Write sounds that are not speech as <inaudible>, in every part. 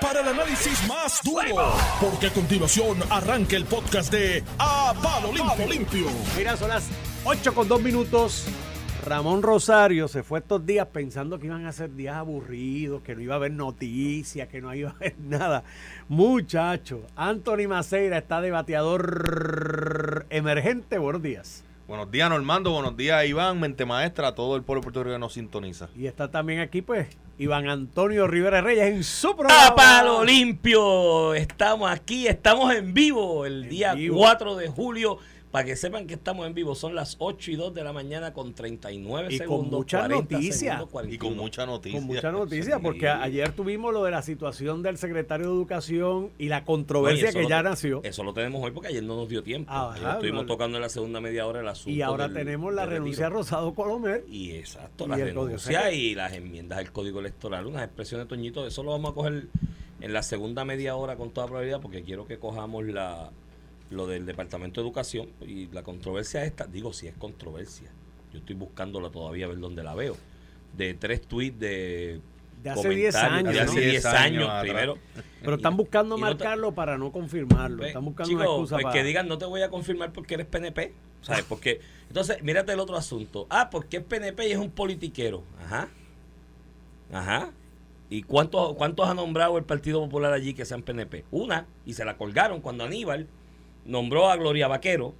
para el análisis más duro, porque a continuación arranca el podcast de A Palo Limpio. Mira, son las 8 con 2 minutos. Ramón Rosario se fue estos días pensando que iban a ser días aburridos, que no iba a haber noticias, que no iba a haber <laughs> nada. Muchacho, Anthony Maceira está de bateador emergente. Buenos días. Buenos días, Normando. Buenos días, Iván, mente maestra, a todo el pueblo puertorriqueño que nos sintoniza. Y está también aquí, pues, Iván Antonio Rivera Reyes en su programa. ¡A palo limpio! Estamos aquí, estamos en vivo el En día vivo. 4 de julio. Para que sepan que estamos en vivo, son las 8 y 2 de la mañana con 39 Y con segundos. mucha 40 noticia. segundos, Y 41. con mucha noticia. Con mucha noticia, porque ayer tuvimos lo de la situación del secretario de Educación y la No, y controversia que ya te- nació. Eso lo tenemos hoy porque ayer no nos dio tiempo. Ah, ajá, estuvimos no. tocando en la segunda media hora el asunto. Y ahora del- tenemos la del renuncia a. Rosado Colomer. Y exacto, la renuncia y las enmiendas al código electoral, unas expresiones, Toñito, eso lo vamos a coger en la segunda media hora con toda probabilidad porque quiero que cojamos la lo del Departamento de Educación y la controversia esta, digo si es controversia, yo estoy buscándola todavía a ver dónde la veo, de tres tweets de... De hace 10 comentarios años, de hace 10 10 años primero. Pero están buscando y marcarlo para no confirmarlo. Pues, Están buscando chico, una excusa pues para... que digan, no te voy a confirmar porque eres PNP. ¿Sabes? Porque, entonces, mírate el otro asunto. Ah, porque es PNP y es un politiquero. Ajá. Ajá. ¿Y cuántos, cuántos ha nombrado el Partido Popular allí que sean PNP? Una, y se la colgaron cuando Aníbal nombró a Gloria Vaquero,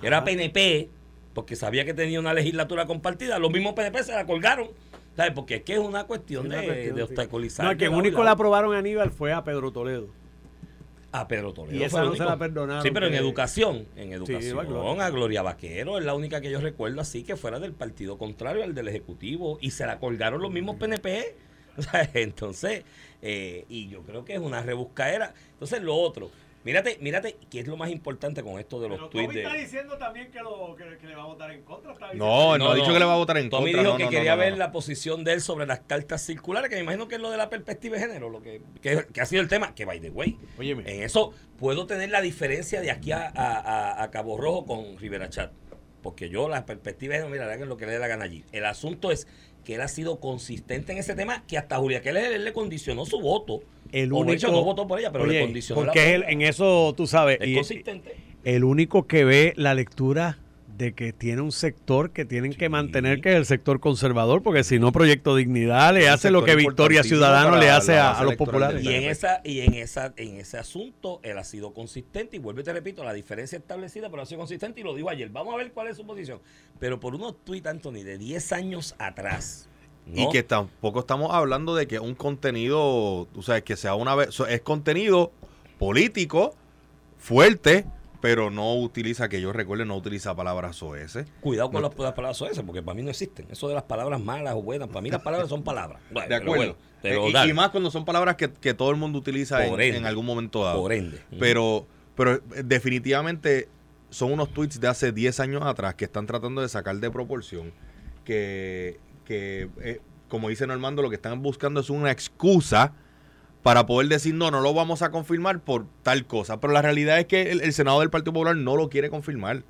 que era. PNP, porque sabía que tenía una legislatura compartida. Los mismos PNP se la colgaron. ¿Sabes? Porque es que es una cuestión, Es una de, cuestión, de sí. obstaculizar. No, el que y único le aprobaron a Aníbal fue a Pedro Toledo. A Pedro Toledo. Y esa el no se la perdonaron, Sí, pero en educación. En educación. a Gloria Vaquero es la única que yo recuerdo así que fuera del partido contrario al del Ejecutivo. Y se la colgaron los mismos PNP. <laughs> Entonces, eh, y yo creo que es una rebuscaera. Entonces, lo otro. Mírate, mírate, ¿qué es lo más importante con esto de los tweets de. diciendo también que, le va a votar en contra. No, no, ha dicho que le va a votar en Tommy contra. dijo no, que no, quería no, no, ver no. la posición de él sobre las cartas circulares, que me imagino que es lo de la perspectiva de género, lo que, que, que ha sido el tema, que by the way. Óyeme. En eso puedo tener la diferencia de aquí a, a- a- a Cabo Rojo con Rivera Chat. Porque yo la perspectiva de género, mira, hagan lo que le dé la gana allí. El asunto es que él ha sido consistente en ese tema, que hasta Julia Keller él le condicionó su voto. El único... hecho, no votó por ella, pero le condicionó Porque en eso, tú sabes, Es y- consistente. el único que ve la lectura de que tiene un sector que tienen que mantener, que es el sector conservador, porque si no, Proyecto Dignidad le hace lo que Victoria Ciudadano le hace a, los populares. Y en esa y en esa en ese asunto él ha sido consistente y vuelvo y te repito, la diferencia establecida, pero ha sido consistente y lo digo ayer. Vamos a ver cuál es su posición. Pero por unos tweets, Anthony, de 10 años atrás. Y que tampoco estamos hablando de que un contenido, tú sabes, que sea una vez, es contenido político, fuerte, pero no utiliza, que yo recuerde, no utiliza palabras OS. Cuidado con No- las, las palabras esas, porque para mí no existen. Eso de las palabras malas o buenas, para mí las palabras son palabras. Bueno, De acuerdo. bueno, pero y, más cuando son palabras que, que todo el mundo utiliza en, ende. en algún momento dado. por ende. Pero, pero eh, definitivamente son unos tweets de hace 10 años atrás que están tratando de sacar de proporción. Que, que eh, como dice Normando, lo que están buscando es una excusa para poder decir, no, no lo vamos a confirmar por tal cosa. Pero la realidad es que el, el Senado del Partido Popular no lo quiere confirmar.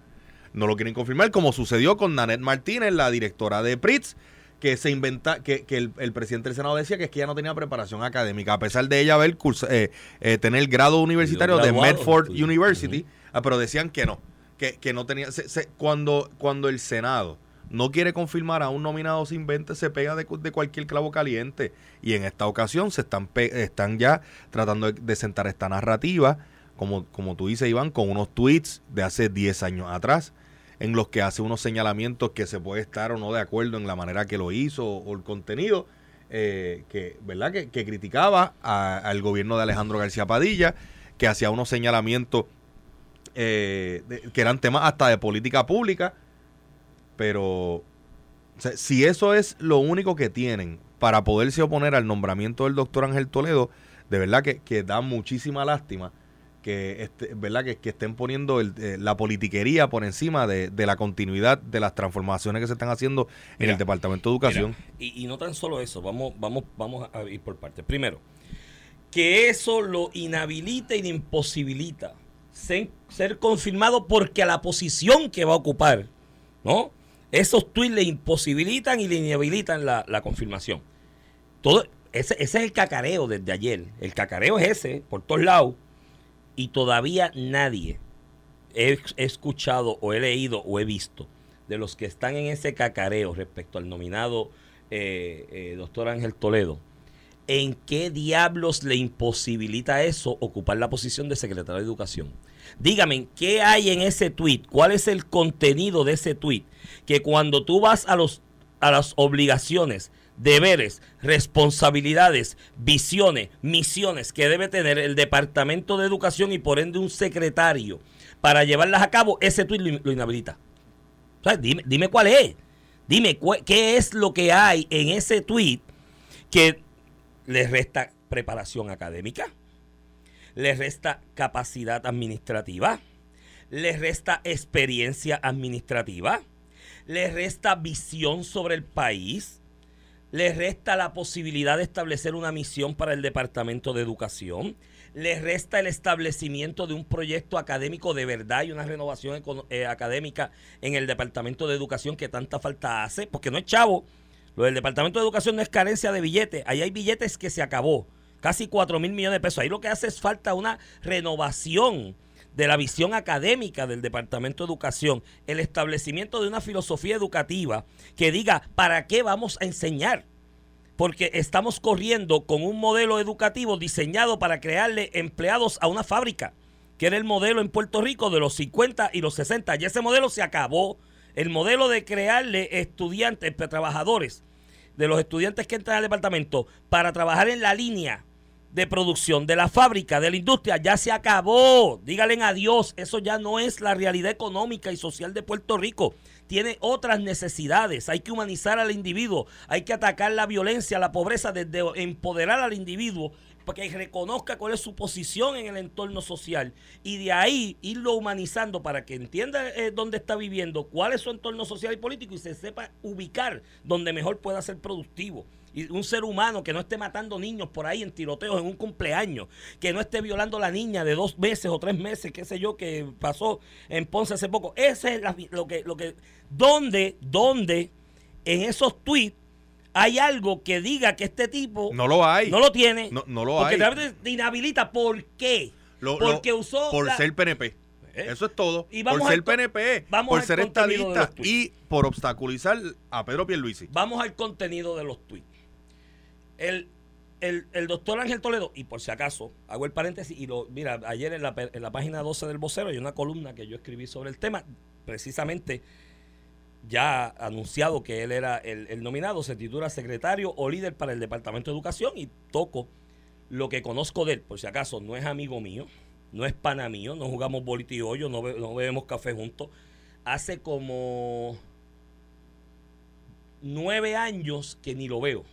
No lo quieren confirmar, como sucedió con Nanette Martínez, la directora de PRITS, que se inventa, que, que el, el presidente del Senado decía que es que ella no tenía preparación académica, a pesar de ella haber curso, eh, eh, tener grado universitario de Medford. University, ah, pero decían que no, que, que no tenía, se- se- cuando, cuando el Senado no quiere confirmar a un nominado sin 20, se pega de, de cualquier clavo caliente. Y en esta ocasión se están, están ya tratando de, sentar esta narrativa, como, como tú dices, Iván, con unos tweets de hace 10 años atrás, en los que hace unos señalamientos que se puede estar o no de acuerdo en la manera que lo hizo o, el contenido, eh, que, ¿verdad? Que, que criticaba al gobierno de Alejandro García Padilla, que hacía unos señalamientos eh, que eran temas hasta de política pública, pero o sea, si eso es lo único que tienen para poderse oponer al nombramiento del doctor Ángel Toledo, de verdad que, que da muchísima lástima que, este, ¿verdad? que, que estén poniendo el- eh, la politiquería por encima de, de la continuidad de las transformaciones que se están haciendo en Mira, el Departamento de Educación. Mira, y, y no tan solo eso, vamos, vamos, vamos a ir por partes. Primero, que eso lo inhabilita y le imposibilita ser, ser confirmado porque a la posición que va a ocupar, ¿no? Esos tweets le imposibilitan y le inhabilitan la, confirmación. Todo, ese, es el cacareo desde ayer. El cacareo es ese, por todos lados. Y todavía nadie he, he escuchado o he leído o he visto de los que están en ese cacareo respecto al nominado eh, eh, doctor Ángel Toledo, ¿en qué diablos le imposibilita eso ocupar la posición de secretario de Educación? Dígame, ¿qué hay en ese tweet? ¿Cuál es el contenido de ese tweet? Que cuando tú vas a, los, a las obligaciones, deberes, responsabilidades, visiones, misiones que debe tener el Departamento de Educación y por ende un secretario para llevarlas a cabo, ese tweet lo, inhabilita. O sea, dime, dime cuál es. Dime qué es lo que hay en ese tweet que le resta preparación académica, le resta capacidad administrativa, le resta experiencia administrativa, le resta visión sobre el país, le resta la posibilidad de establecer una misión para el Departamento de Educación, le resta el establecimiento de un proyecto académico de verdad y una renovación eh, académica en el Departamento de Educación que tanta falta hace, porque no es chavo. Lo del Departamento de Educación no es carencia de billetes, ahí hay billetes que se acabó, casi 4 mil millones de pesos. Ahí lo que hace es falta una renovación de la visión académica del Departamento de Educación, el establecimiento de una filosofía educativa que diga para qué vamos a enseñar porque estamos corriendo con un modelo educativo diseñado para crearle empleados a una fábrica, que era el modelo en Puerto Rico de los 50 y los 60. Y ese modelo se acabó. El modelo de crearle estudiantes, trabajadores, de los estudiantes que entran al departamento para trabajar en la línea de producción de la fábrica, de la industria, ya se acabó. Díganle adiós. Eso ya no es la realidad económica y social de Puerto Rico. Tiene otras necesidades. Hay que humanizar al individuo. Hay que atacar la violencia, la pobreza, desde empoderar al individuo que reconozca cuál es su posición en el entorno social y de ahí irlo humanizando para que entienda eh, dónde está viviendo, cuál es su entorno social y político y se sepa ubicar donde mejor pueda ser productivo y un ser humano que no esté matando niños por ahí en tiroteos en un cumpleaños, que no esté violando a la niña de dos meses o tres meses, qué sé yo, que pasó en Ponce hace poco. Ese es lo que, lo que, ¿dónde, dónde en esos tweets hay algo que diga que este tipo no lo hay, no lo tiene, no, no lo porque hay, te inhabilita. ¿Por qué? porque usó por ser PNP. ¿Eh? Eso es todo. por ser PNP, por ser estadista y por obstaculizar a Pedro Pierluisi. Vamos al contenido de los tweets. El, el, doctor Ángel Toledo, y por si acaso, hago el paréntesis, y lo, mira, ayer en la, en la página 12 del vocero hay una columna que yo escribí sobre el tema, precisamente ya anunciado que él era el, nominado, se titula secretario o líder para el Departamento de Educación y toco lo que conozco de él, por si acaso no es amigo mío, no es pana mío, no jugamos bolito y hoyo, no, no bebemos café juntos. Hace como nueve años que ni lo veo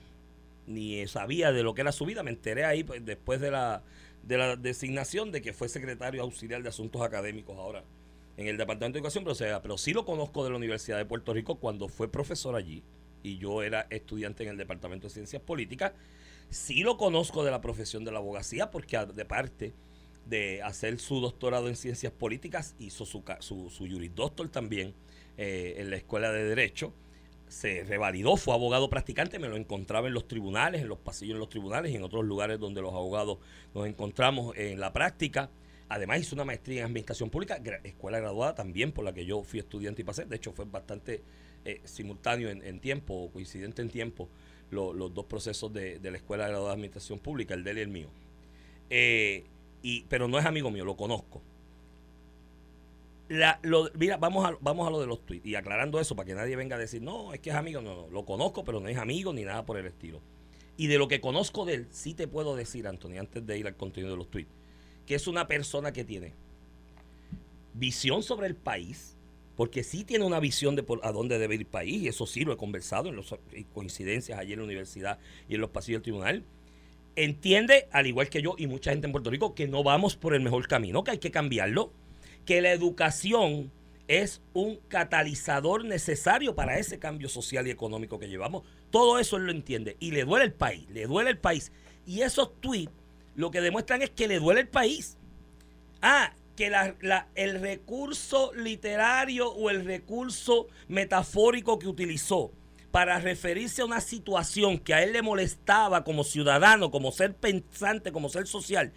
ni sabía de lo que era su vida. Me enteré ahí pues, después de la, de la designación de que fue secretario auxiliar de Asuntos Académicos ahora en el Departamento de Educación, pero, sí lo conozco de la Universidad de Puerto Rico cuando fue profesor allí y yo era estudiante en el Departamento de Ciencias Políticas. Sí lo conozco de la profesión de la abogacía porque de parte de hacer su doctorado en Ciencias Políticas hizo su, su, también eh, en la Escuela de Derecho se revalidó, fue abogado practicante, me lo encontraba en los tribunales, en los pasillos de los tribunales y en otros lugares donde los abogados nos encontramos en la práctica. Además hizo una maestría en Administración Pública, escuela graduada también por la que yo fui estudiante y pasé. De hecho fue bastante eh, simultáneo en, tiempo, coincidente en tiempo, los dos procesos de, la Escuela Graduada de Administración Pública, el de él y el mío. Eh, y, pero no es amigo mío, lo conozco mira, vamos a, vamos a lo de los tweets y aclarando eso para que nadie venga a decir, no, es que es amigo, no, no, lo conozco, pero no es amigo ni nada por el estilo. Y de lo que conozco de él, sí te puedo decir, Anthony, antes de ir al contenido de los tweets, que es una persona que tiene visión sobre el país, porque sí tiene una visión de a dónde debe ir el país, y eso sí lo he conversado en las coincidencias allí en la universidad y en los pasillos del tribunal. Entiende, al igual que yo y mucha gente en Puerto Rico, que no vamos por el mejor camino, que hay que cambiarlo que la educación es un catalizador necesario para ese cambio social y económico que llevamos. Todo eso él lo entiende y le duele el país, le duele el país. Y esos tweets lo que demuestran es que le duele el país. Ah, que el recurso literario o el recurso metafórico que utilizó para referirse a una situación que a él le molestaba como ciudadano, como ser pensante, como ser social,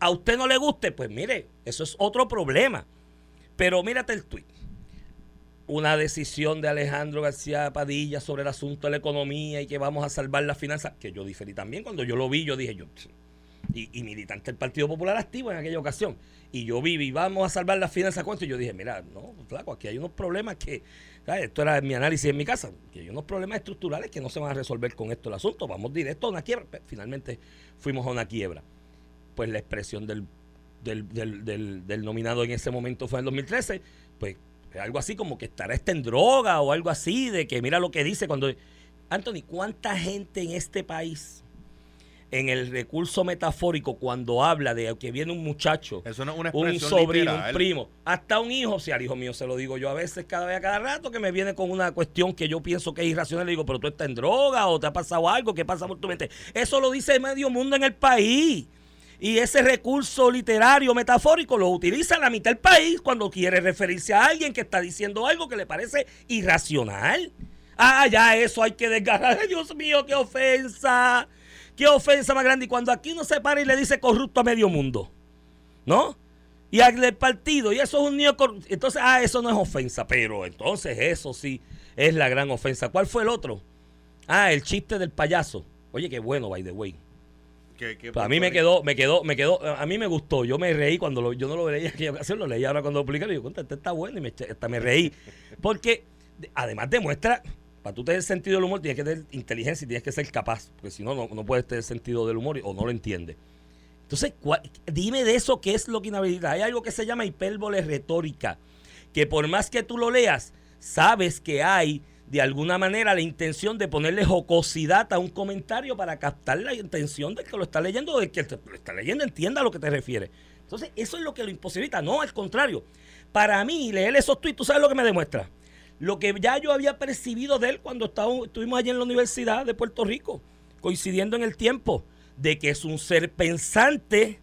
a usted no le guste, pues mire, eso es otro problema. Pero mírate el tuit. Una decisión de Alejandro García Padilla sobre el asunto de la economía y que vamos a salvar las finanzas, que yo diferí también. Cuando yo lo vi, yo dije, yo, y, militante del Partido Popular activo en aquella ocasión. Y yo vi, y vamos a salvar las finanzas, ¿cuánto? Y yo dije, mira, no, flaco, aquí hay unos problemas que, esto era mi análisis en mi casa, que hay unos problemas estructurales que no se van a resolver con esto el asunto, vamos directo a una quiebra. Finalmente fuimos a una quiebra. Pues la expresión del, del, del, del, nominado en ese momento fue en el 2013, pues algo así como que estará este en droga o algo así, de que mira lo que dice cuando... Anthony, ¿cuánta gente en este país en el recurso metafórico cuando habla de que viene un muchacho, un sobrino, un primo, hasta un hijo, si al hijo mío se lo digo yo a veces cada vez a cada rato que me viene con una cuestión que yo pienso que es irracional, le digo, pero tú estás en droga o te ha pasado algo, ¿qué pasa por tu mente? Eso lo dice medio mundo en el país. Y ese recurso literario metafórico lo utiliza la mitad del país cuando quiere referirse a alguien que está diciendo algo que le parece irracional. Ah, ya eso hay que desgarrar. <laughs> Dios mío, qué ofensa. Qué ofensa más grande. Y cuando aquí uno se para y le dice corrupto a medio mundo, ¿no? Y al partido, y eso es un niño corrupto. Entonces, ah, eso no es ofensa, pero entonces eso sí es la gran ofensa. ¿Cuál fue el otro? Ah, el chiste del payaso. Oye, qué bueno, by the way. a mí me quedó, me quedó, me quedó, a mí me gustó. Yo me reí cuando lo, yo no lo leía <laughs> en aquella ocasión, lo leí ahora cuando lo publicaron. Y yo, este está bueno y me, hasta me reí. Porque además demuestra para tú tener sentido del humor tienes que tener inteligencia y tienes que ser capaz, porque si no, no puedes tener sentido del humor o no lo entiendes. Entonces, dime de eso qué es lo que inhabilita. Hay algo que se llama hipérbole retórica, que por más que tú lo leas, sabes que hay de alguna manera la intención de ponerle jocosidad a un comentario para captar la intención del que lo está leyendo, del que lo está leyendo entienda a lo que te refiere. Entonces, eso es lo que lo imposibilita. No, al contrario. Para mí, leer esos tweets, ¿tú sabes lo que me demuestra? Lo que ya yo había percibido de él cuando estuvimos allí en la Universidad de Puerto Rico, coincidiendo en el tiempo, de que es un ser pensante,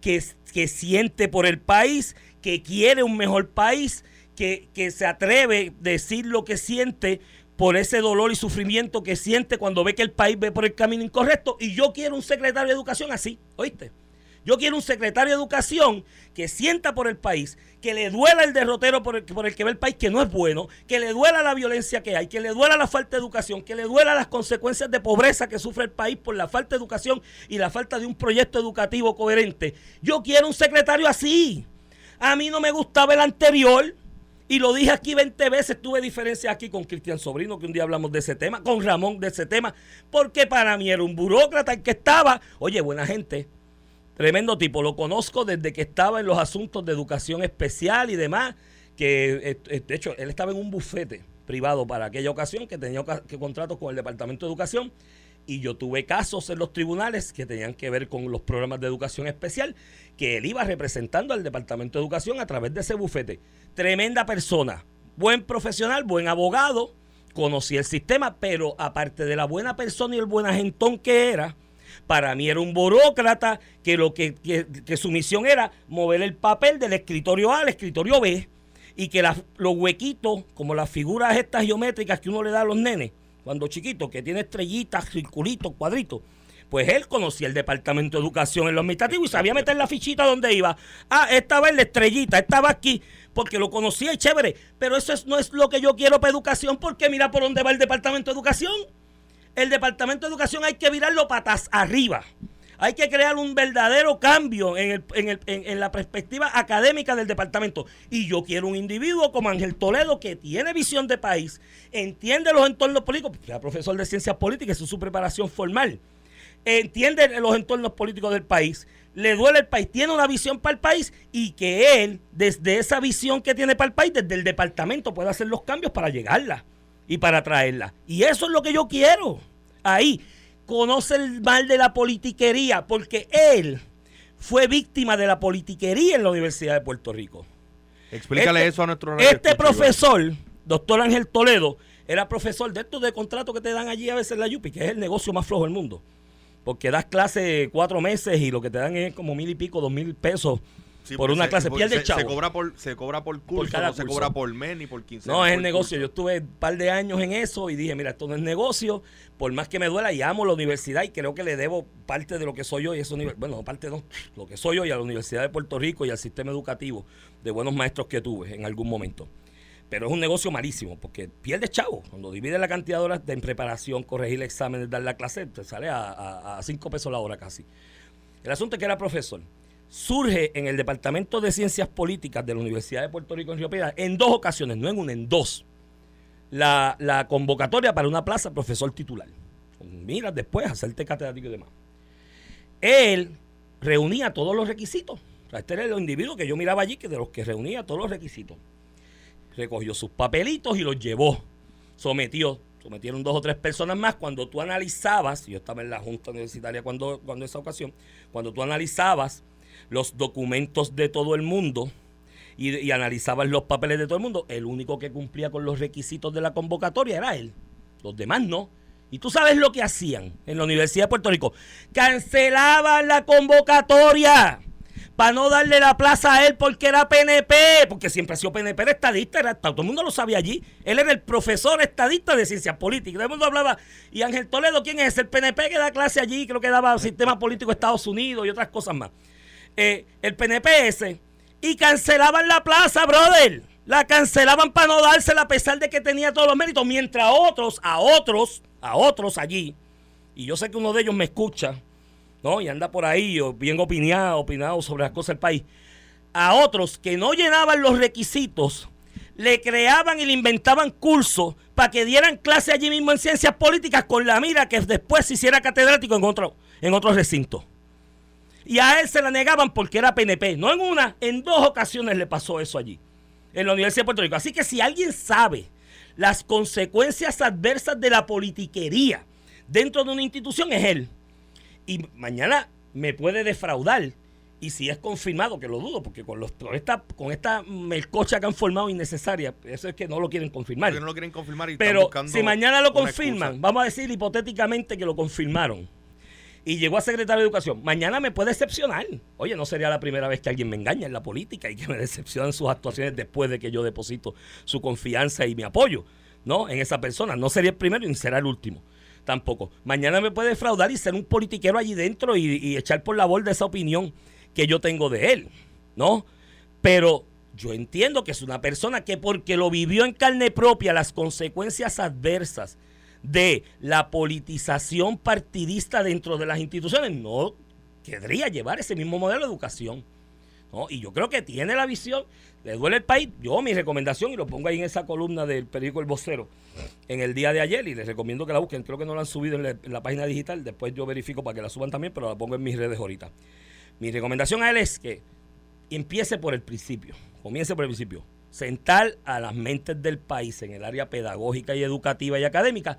que, que siente por el país, que quiere un mejor país, que, que se atreve a decir lo que siente por ese dolor y sufrimiento que siente cuando ve que el país ve por el camino incorrecto. Y yo quiero un secretario de educación así, ¿oíste? Yo quiero un secretario de educación que sienta por el país, que le duela el derrotero por el, que ve el país, que no es bueno, que le duela la violencia que hay, que le duela la falta de educación, que le duela las consecuencias de pobreza que sufre el país por la falta de educación y la falta de un proyecto educativo coherente. Yo quiero un secretario así. A mí no me gustaba el anterior. Y lo dije aquí 20 veces, tuve diferencias aquí con Cristian Sobrino, que un día hablamos de ese tema, con Ramón de ese tema, porque para mí era un burócrata el que estaba, oye, buena gente, Tremendo tipo, lo conozco desde que estaba en los asuntos de educación especial y demás, que eh, eh, de hecho él estaba en un bufete privado para aquella ocasión que tenía que contratos con el Departamento de Educación y yo tuve casos en los tribunales que tenían que ver con los programas de educación especial que él iba representando al Departamento de Educación a través de ese bufete. Tremenda persona, buen profesional, buen abogado, conocía el sistema, pero aparte de la buena persona y el buen agentón que era, para mí era un burócrata que, lo que, su misión era mover el papel del escritorio A al escritorio B y que los huequitos, como las figuras estas geométricas que uno le da a los nenes cuando chiquitos, que tiene estrellitas, circulitos, cuadritos, pues él conocía el Departamento de Educación en los administrativos y sabía meter la fichita donde iba. Ah, estaba en la estrellita, estaba aquí, porque lo conocía y chévere. Pero eso no es lo que yo quiero para educación, porque mira por dónde va el Departamento de Educación el Departamento de Educación hay que virarlo patas arriba. Hay que crear un verdadero cambio en, la perspectiva académica del departamento. Y yo quiero un individuo como Ángel Toledo que tiene visión de país, entiende los entornos políticos, sea profesor de ciencias políticas, es su preparación formal, entiende los entornos políticos del país, le duele el país, tiene una visión para el país y que él, desde esa visión que tiene para el país, desde el departamento, pueda hacer los cambios para llegarla y para traerla. Y eso es lo que yo quiero. Ahí, conoce el mal de la politiquería, porque él fue víctima de la politiquería en la Universidad de Puerto Rico. Explícale este eso a nuestro Este profesor, doctor Ángel Toledo, era profesor de estos de contrato que te dan allí a veces en la Yupi, que es el negocio más flojo del mundo. Porque das clase cuatro meses y lo que te dan es como mil y pico, dos mil pesos Sí, por una se- clase, se- pierde el chavo. Se cobra por, se cobra por curso, cada no se cobra por mes ni por quince. No, es el negocio. Yo estuve un par de años en eso y dije, mira, esto no es negocio. Por más que me duela, y amo la universidad y creo que le debo parte de lo que soy hoy. a univer- bueno, no parte no, lo que soy hoy a la Universidad de Puerto Rico y al sistema educativo de buenos maestros que tuve en algún momento. Pero es un negocio malísimo porque pierdes chavo. Cuando divides la cantidad de horas de en preparación, corregir exámenes, dar la clase, te sale a, a, 5 pesos la hora casi. El asunto es que era profesor. Surge en el Departamento de Ciencias Políticas de la Universidad de Puerto Rico en Río Piedras en dos ocasiones, no en una, en dos, la, la convocatoria para una plaza profesor titular. Mira, después hacerte catedrático y demás. Él reunía todos los requisitos. Este era el individuo que yo miraba allí, que de los que reunía todos los requisitos. Recogió sus papelitos y los llevó. Sometió. Sometieron dos o tres personas más. Cuando tú analizabas, yo estaba en la Junta Universitaria cuando, cuando esa ocasión, cuando tú analizabas los documentos de todo el mundo y, y analizabas los papeles de todo el mundo, el único que cumplía con los requisitos de la convocatoria era él. Los demás no. Y tú sabes lo que hacían en la Universidad de Puerto Rico. Cancelaban la convocatoria para no darle la plaza a él porque era PNP, porque siempre ha sido PNP, era estadista, era, todo el mundo lo sabía allí. Él era el profesor estadista de ciencias políticas. Todo el mundo hablaba. Y Ángel Toledo, ¿quién es? El PNP que da clase allí, creo que daba sistema político de Estados Unidos y otras cosas más. Eh, el PNP ese. Y cancelaban la plaza, brother. La cancelaban para no dársela a pesar de que tenía todos los méritos. Mientras otros, a otros, a otros allí, y yo sé que uno de ellos me escucha, ¿no? Y anda por ahí bien opinado, opinado sobre las cosas del país. A otros que no llenaban los requisitos, le creaban y le inventaban cursos para que dieran clase allí mismo en ciencias políticas con la mira que después se hiciera catedrático en otro, en otro recinto. Y a él se la negaban porque era PNP. No en una, en dos ocasiones le pasó eso allí, en la Universidad de Puerto Rico. Así que si alguien sabe las consecuencias adversas de la politiquería dentro de una institución, es él. Y mañana me puede defraudar. Y si es confirmado, que lo dudo, porque con, los, con, esta, con esta melcocha que han formado innecesaria, eso es que no lo quieren confirmar. Porque no lo quieren confirmar y Pero si mañana lo confirman, vamos a decir hipotéticamente que lo confirmaron y llegó a secretario de Educación, mañana me puede decepcionar. Oye, no sería la primera vez que alguien me engaña en la política y que me <laughs> decepcionan sus actuaciones después de que yo deposito su confianza y mi apoyo ¿no? en esa persona. No sería el primero ni será el último. Tampoco. Mañana me puede defraudar y ser un politiquero allí dentro y, y echar por la borda esa opinión que yo tengo de él, ¿no? Pero yo entiendo que es una persona que porque lo vivió en carne propia las consecuencias adversas de la politización partidista dentro de las instituciones, no querría llevar ese mismo modelo de educación. ¿no? Y yo creo que tiene la visión, le duele el país. Yo mi recomendación, y lo pongo ahí en esa columna del periódico El Vocero, en el día de ayer, y les recomiendo que la busquen, creo que no la han subido en la, en la página digital, después yo verifico para que la suban también, pero la pongo en mis redes ahorita. Mi recomendación a él es que empiece por el principio, comience por el principio. Sentar a las mentes del país en el área pedagógica y educativa y académica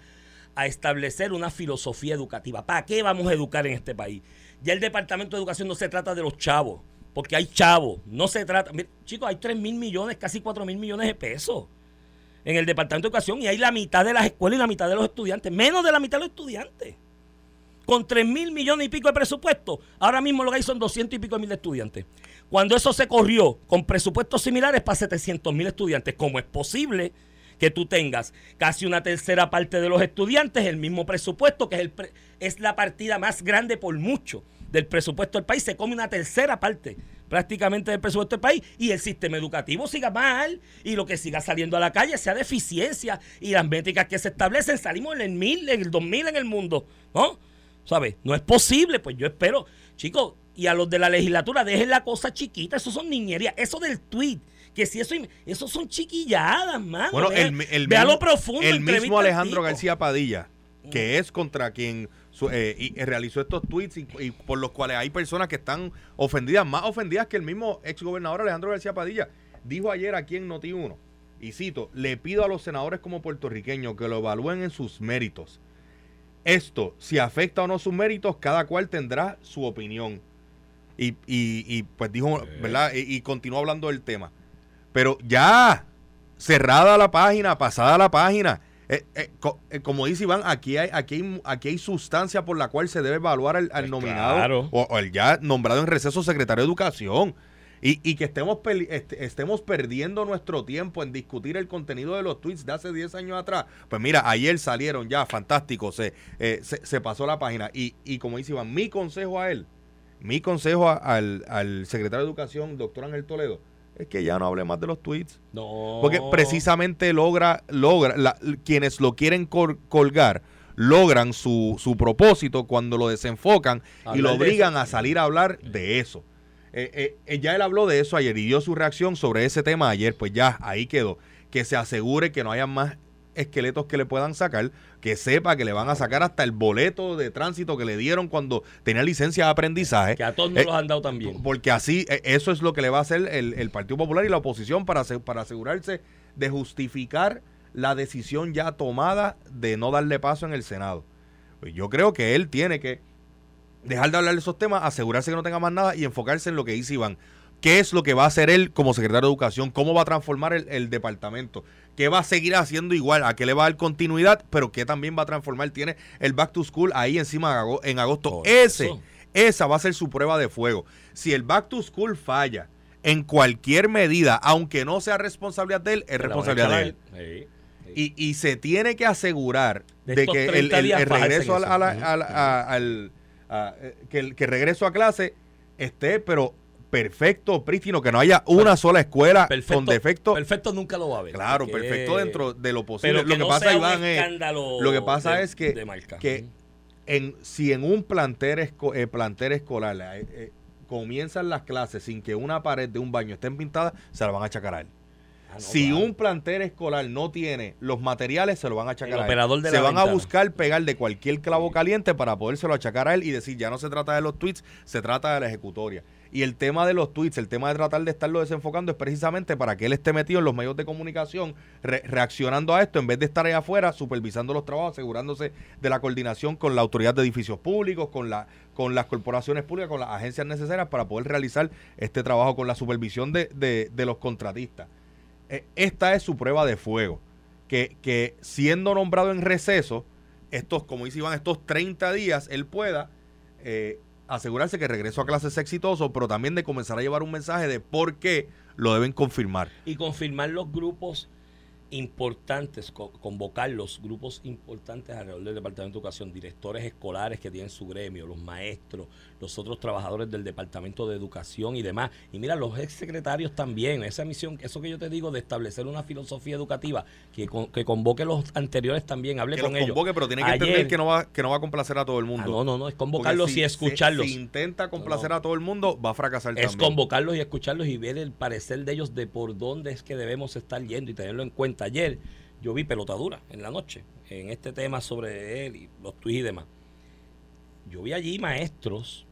a establecer una filosofía educativa. ¿Para qué vamos a educar en este país? Ya el Departamento de Educación no se trata de los chavos, porque hay chavos. No se trata. Chicos, hay 3 mil millones, casi 4 mil millones de pesos en el Departamento de Educación y hay la mitad de las escuelas y la mitad de los estudiantes, menos de la mitad de los estudiantes. Con 3 mil millones y pico de presupuesto, ahora mismo lo que hay son 200 y pico de mil estudiantes. Cuando eso se corrió con presupuestos similares para 700 mil estudiantes, ¿cómo es posible que tú tengas casi una tercera parte de los estudiantes, el mismo presupuesto, que es, la partida más grande por mucho del presupuesto del país, se come una tercera parte prácticamente del presupuesto del país y el sistema educativo siga mal y lo que siga saliendo a la calle sea deficiencia y las métricas que se establecen salimos en el 1000, en el 2000 en el mundo, ¿no? ¿Sabes? No es posible, pues yo espero, chicos, y a los de la legislatura dejen la cosa chiquita, eso son niñerías, eso del tweet, que si eso, eso son chiquilladas, mano. Bueno, vea, el, mi- el vea mismo, lo profundo. el mismo al Alejandro. García Padilla, que es contra quien eh, y- eh, realizó estos tweets y, y por los cuales hay personas que están ofendidas, más ofendidas que el mismo exgobernador Alejandro García Padilla, dijo ayer aquí en Noti1, y cito, le pido a los senadores como puertorriqueños que lo evalúen en sus méritos. Esto, si afecta o no sus méritos, cada cual tendrá su opinión. Y, y- y, pues dijo, ¿verdad? Y, y continuó hablando del tema. Pero ya, cerrada la página, pasada la página. Eh, eh, co- eh, como dice Iván, aquí hay, aquí, hay, aquí hay sustancia por la cual se debe evaluar al, al Pues nominado claro. o, o el ya nombrado en receso secretario de Educación. Y, y que estemos, este- estemos perdiendo nuestro tiempo en discutir el contenido de los tweets de hace 10 años atrás. Pues mira, ayer salieron ya, fantástico, se, eh, se, se pasó la página. Y, y como dice Iván, mi consejo a él, mi consejo a- al, al secretario de Educación, doctor Ángel Toledo, es que ya no hable más de los tweets. No. Porque precisamente logra, logra la- quienes lo quieren col- colgar, logran su, su propósito cuando lo desenfocan y lo obligan a salir a hablar de eso. Eh, eh, eh, ya él habló de eso ayer y dio su reacción sobre ese tema ayer, pues ya ahí quedó. Que se asegure que no haya más esqueletos que le puedan sacar, que sepa que le van a sacar hasta el boleto de tránsito que le dieron cuando tenía licencia de aprendizaje. Que a todos nos Eh, los han dado también. Porque así, eh, eso es lo que le va a hacer el, el Partido Popular y la oposición para, para asegurarse de justificar la decisión ya tomada de no darle paso en el Senado. Pues yo creo que él tiene que dejar de hablar de esos temas, asegurarse que no tenga más nada y enfocarse en lo que dice Iván. ¿Qué es lo que va a hacer él como secretario de Educación? ¿Cómo va a transformar el, el departamento? ¿Qué va a seguir haciendo igual? ¿A qué le va a dar continuidad? Pero ¿qué también va a transformar? Tiene el Back to School ahí encima en ago- en agosto. Ese, eso. esa va a ser su prueba de fuego. Si el Back to School falla en cualquier medida, aunque no sea responsabilidad de él, es responsabilidad de él. echar a él. Sí, sí. Y, y se tiene que asegurar De que el, 30 el- días el regreso a fajarse la- en a la- eso. a la- a- al- a- que, el, que el regreso a clase esté, pero perfecto, prístino, que no haya una sola escuela Perfecto, con defecto. Perfecto nunca lo va a haber. Claro, porque- perfecto dentro de lo posible. Pero lo que no pasa, Iván, es lo que pasa de- es que- de marca. que en, si en un plantel, esco- eh, plantel escolar eh, eh, comienzan las clases sin que una pared de un baño estén pintadas, se la van a achacar a él. Ah, no, si claro. un plantel escolar no tiene los materiales, se lo van a achacar El a él. operador de se la van a buscar pegar de cualquier clavo caliente para podérselo achacar a él y decir, ya no se trata de los tweets, se trata de la ejecutoria. Y el tema de los tweets, el tema de tratar de estarlo desenfocando es precisamente para que él esté metido en los medios de comunicación, re- reaccionando a esto, en vez de estar allá afuera, supervisando los trabajos, asegurándose de la coordinación con la autoridad de edificios públicos, con, la, con las corporaciones públicas, con las agencias necesarias para poder realizar este trabajo con la supervisión de, de- los contratistas. Eh, esta es su prueba de fuego. Que, que siendo nombrado en receso, estos, como dice Iván, estos 30 días, él pueda eh, asegurarse que regreso a clases es exitoso, pero también de comenzar a llevar un mensaje de por qué lo deben confirmar. y confirmar los grupos importantes, co- convocar los grupos importantes alrededor del Departamento de Educación, directores escolares que tienen su gremio, los maestros, los otros trabajadores del Departamento de Educación y demás. Y mira, los exsecretarios también, esa misión, eso que yo te digo de establecer una filosofía educativa, que, con- que convoque los anteriores también, hable Que con los ellos. convoque, pero tiene que Ayer- entender que no, va, que no va a complacer a todo el mundo. Ah, no, no, no, es convocarlos si- y escucharlos. Si, si intenta complacer No, no. a todo el mundo, va a fracasar Es también. convocarlos y escucharlos y ver el parecer de ellos de por dónde es que debemos estar yendo y tenerlo en cuenta. Ayer yo vi pelotadura en la noche en este tema sobre él y los tweets y demás. Yo vi allí maestros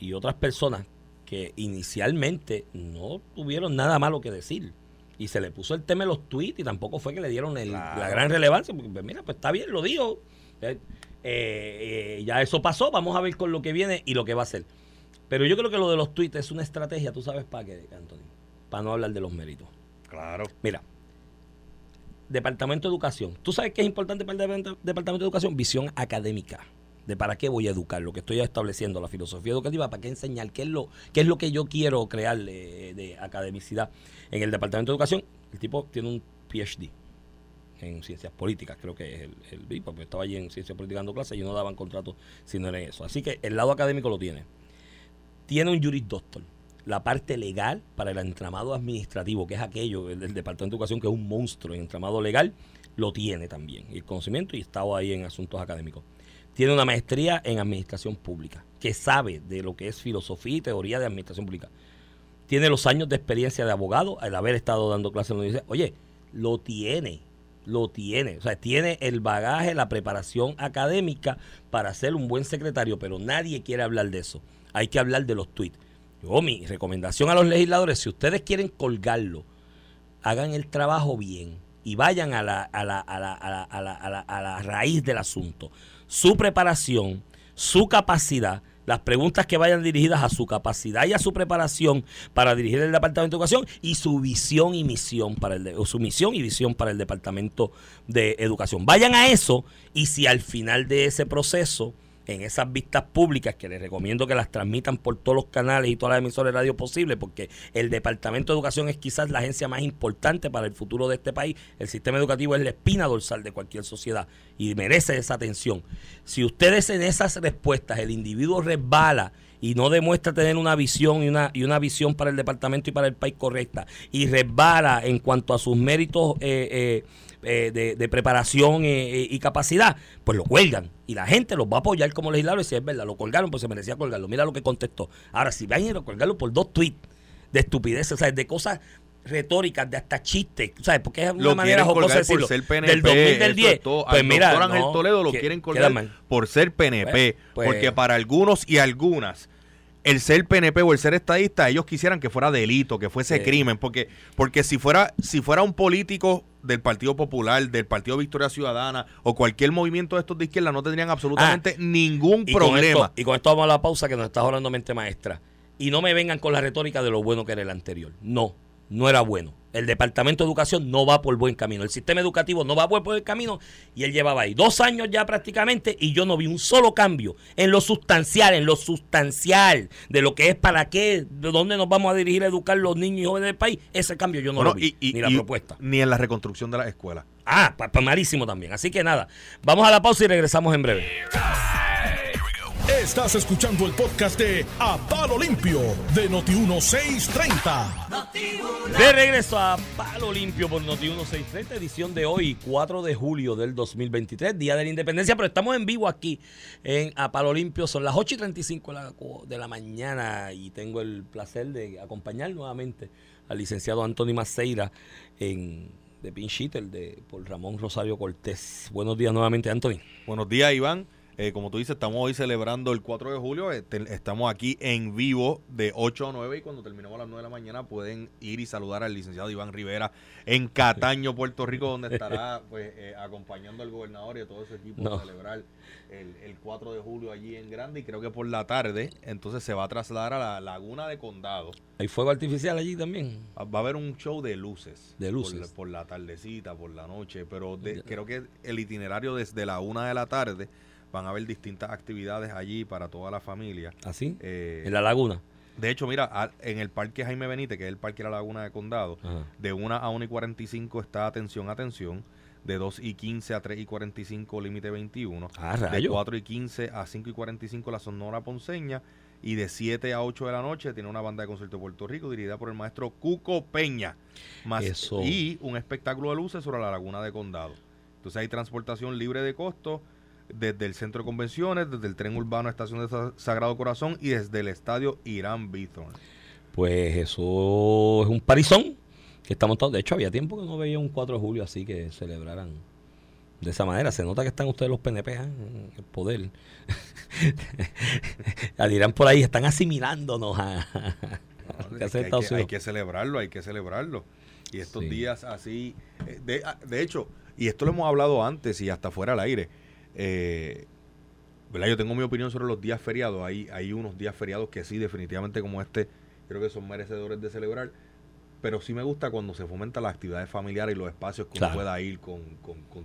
y otras personas que inicialmente no tuvieron nada malo que decir. Y se le puso el tema de los tweets y tampoco fue que le dieron el- Claro. la gran relevancia. Porque, pues, mira, pues está bien, lo dijo. Eh, eh, ya eso pasó, vamos a ver con lo que viene y lo que va a hacer. Pero yo creo que lo de los tweets es una estrategia, tú sabes para qué, Anthony, para no hablar de los méritos. Claro. Mira, Departamento de Educación. ¿Tú sabes qué es importante para el Depart- Departamento de Educación? Visión académica. De para qué voy a educar, lo que estoy estableciendo, la filosofía educativa, para qué enseñar, qué es lo, qué es lo que yo quiero crear de, de academicidad. En el Departamento de Educación, el tipo tiene un PhD en ciencias políticas, creo que es el, el BIP, porque estaba allí en ciencias políticas dando clases y no daban contratos si no era eso. Así que el lado académico lo tiene. Tiene un Juris Doctor. La parte legal para el entramado administrativo, que es aquello el del Departamento de Educación, que es un monstruo en entramado legal, lo tiene también. El conocimiento y estaba ahí en asuntos académicos. Tiene una maestría en administración pública, que sabe de lo que es filosofía y teoría de administración pública. Tiene los años de experiencia de abogado, al haber estado dando clases en la universidad. Oye, lo tiene, lo tiene. O sea, tiene el bagaje, la preparación académica para ser un buen secretario, pero nadie quiere hablar de eso. Hay que hablar de los tweets. Yo, mi recomendación a los legisladores, si ustedes quieren colgarlo, hagan el trabajo bien y vayan a la, a la, a la, a la, a la, a la- a la raíz del asunto. Su preparación, su capacidad, las preguntas que vayan dirigidas a su capacidad y a su preparación para dirigir el Departamento de Educación y su visión y misión para el o su misión y visión para el Departamento de Educación. Vayan a eso y si al final de ese proceso en esas vistas públicas que les recomiendo que las transmitan por todos los canales y todas las emisoras de radio posibles, porque el Departamento de Educación es quizás la agencia más importante para el futuro de este país. El sistema educativo es la espina dorsal de cualquier sociedad y merece esa atención. Si ustedes en esas respuestas el individuo resbala y no demuestra tener una visión y una, y una visión para el departamento y para el país correcta y resbala en cuanto a sus méritos eh, eh, eh, de, preparación y capacidad, pues lo cuelgan. Y la gente los va a apoyar como legislador y si es verdad, lo colgaron, pues se merecía colgarlo. Mira lo que contestó. Ahora, si van a colgarlo por dos tweets de estupideces, o sea, de cosas retóricas, de hasta chistes, ¿sabes? Porque es una manera jocosa decirlo. Por ser PNP, del 2000 del 10. pues mira, no, Toledo lo quieren colgar por ser PNP, pues, pues, porque para algunos y algunas el ser PNP o el ser estadista, ellos quisieran que fuera delito, que fuese crimen, porque porque si fuera si fuera un político del Partido Popular, del Partido Victoria Ciudadana o cualquier movimiento de estos de izquierda no tendrían absolutamente ah, ningún problema. y con esto vamos a la pausa que nos está hablando mente maestra. Y no me vengan con la retórica de lo bueno que era el anterior. No, no era bueno. El Departamento de Educación no va por buen camino. El sistema educativo no va por buen camino. Y él llevaba ahí dos años ya prácticamente y yo no vi un solo cambio en lo sustancial, en lo sustancial de lo que es para qué, de dónde nos vamos a dirigir a educar los niños y jóvenes del país. Ese cambio yo no lo vi, ni la propuesta. Ni en la reconstrucción de las escuelas. Ah, pues malísimo también. Así que nada, vamos a la pausa y regresamos en breve. Estás escuchando el podcast de A Palo Limpio de Noti1630. De regreso a Palo Limpio por Noti1630, edición de hoy, 4 de julio del 2023, Día de la Independencia, pero estamos en vivo aquí en A Palo Limpio. Son las 8 y 35 de la mañana y tengo el placer de acompañar nuevamente al licenciado Anthony Maceira en de Pinchiter de por Ramón Rosario Cortés. Buenos días nuevamente, Anthony. Buenos días, Iván. Eh, como tú dices, estamos hoy celebrando el 4 de julio. Eh, estamos aquí en vivo de 8 a 9 y cuando terminemos a las 9 de la mañana pueden ir y saludar al licenciado Iván Rivera en Cataño, Puerto Rico, donde <laughs> estará pues eh, acompañando al gobernador y a todo ese equipo a celebrar el, 4 de julio allí en Grande y creo que por la tarde entonces se va a trasladar a la Laguna de Condado. ¿Hay fuego artificial allí también? Ah, va a haber un show de luces. De luces. Por, la tardecita, por la noche, pero creo que el itinerario desde la 1 de la tarde van a haber distintas actividades allí para toda la familia. ¿Así? ¿Ah, eh, en la laguna. De hecho, mira, en el parque Jaime Benítez, que es el parque de la Laguna de Condado, de 1 a 1 y 45 está atención, atención. De 2 y 15 a 3 y 45 límite 21. Ah, de 4 y 15 a 5 y 45 la Sonora Ponceña. Y de 7 a 8 de la noche tiene una banda de concierto de Puerto Rico dirigida por el maestro Cuco Peña. Más Y un espectáculo de luces sobre la Laguna de Condado. Entonces hay transportación libre de costo desde el centro de convenciones, desde el tren urbano Estación de Sagrado Corazón y desde el estadio Irán Bithorn. Pues eso es un parizón que estamos todos. De hecho, había tiempo que no veía un 4 de julio así que celebraran de esa manera. Se nota que están ustedes los PNP ¿eh? en el poder. <laughs> Al Irán por ahí están asimilándonos a, hay, que, celebrarlo, hay que celebrarlo. Y estos días así, eh, de, de hecho, y esto lo hemos hablado antes y hasta fuera al aire, eh. Yo tengo mi opinión sobre los días feriados. Hay, hay unos días feriados que sí, definitivamente como este, creo que son merecedores de celebrar pero sí me gusta cuando se fomenta la actividades familiares y los espacios que uno pueda ir con,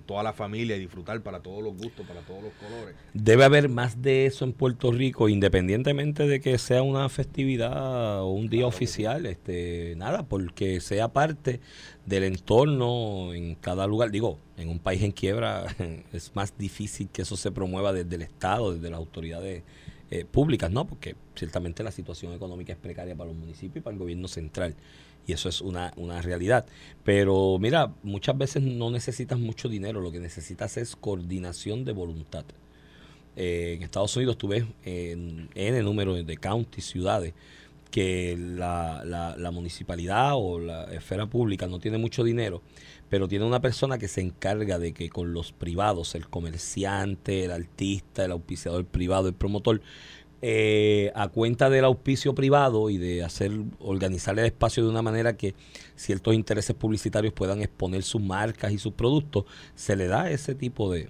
toda la familia y disfrutar para todos los gustos, para todos los colores. Debe haber más de eso en Puerto Rico, independientemente de que sea una festividad o un día oficial, este nada, porque sea parte del entorno en cada lugar. Digo, en un país en quiebra <laughs> es más difícil que eso se promueva desde el Estado, desde las autoridades eh, públicas, ¿no? Porque ciertamente la situación económica es precaria para los municipios y para el gobierno central y eso es una, una realidad. Pero mira, muchas veces no necesitas mucho dinero, lo que necesitas es coordinación de voluntad. Eh, en Estados Unidos tú ves en N número de counties, ciudades, que la, la, la, municipalidad o la esfera pública no tiene mucho dinero, pero tiene una persona que se encarga de que con los privados, el comerciante, el artista, el auspiciador privado, el promotor, eh, a cuenta del auspicio privado y de hacer organizar el espacio de una manera que ciertos intereses publicitarios puedan exponer sus marcas y sus productos, se le da ese tipo de,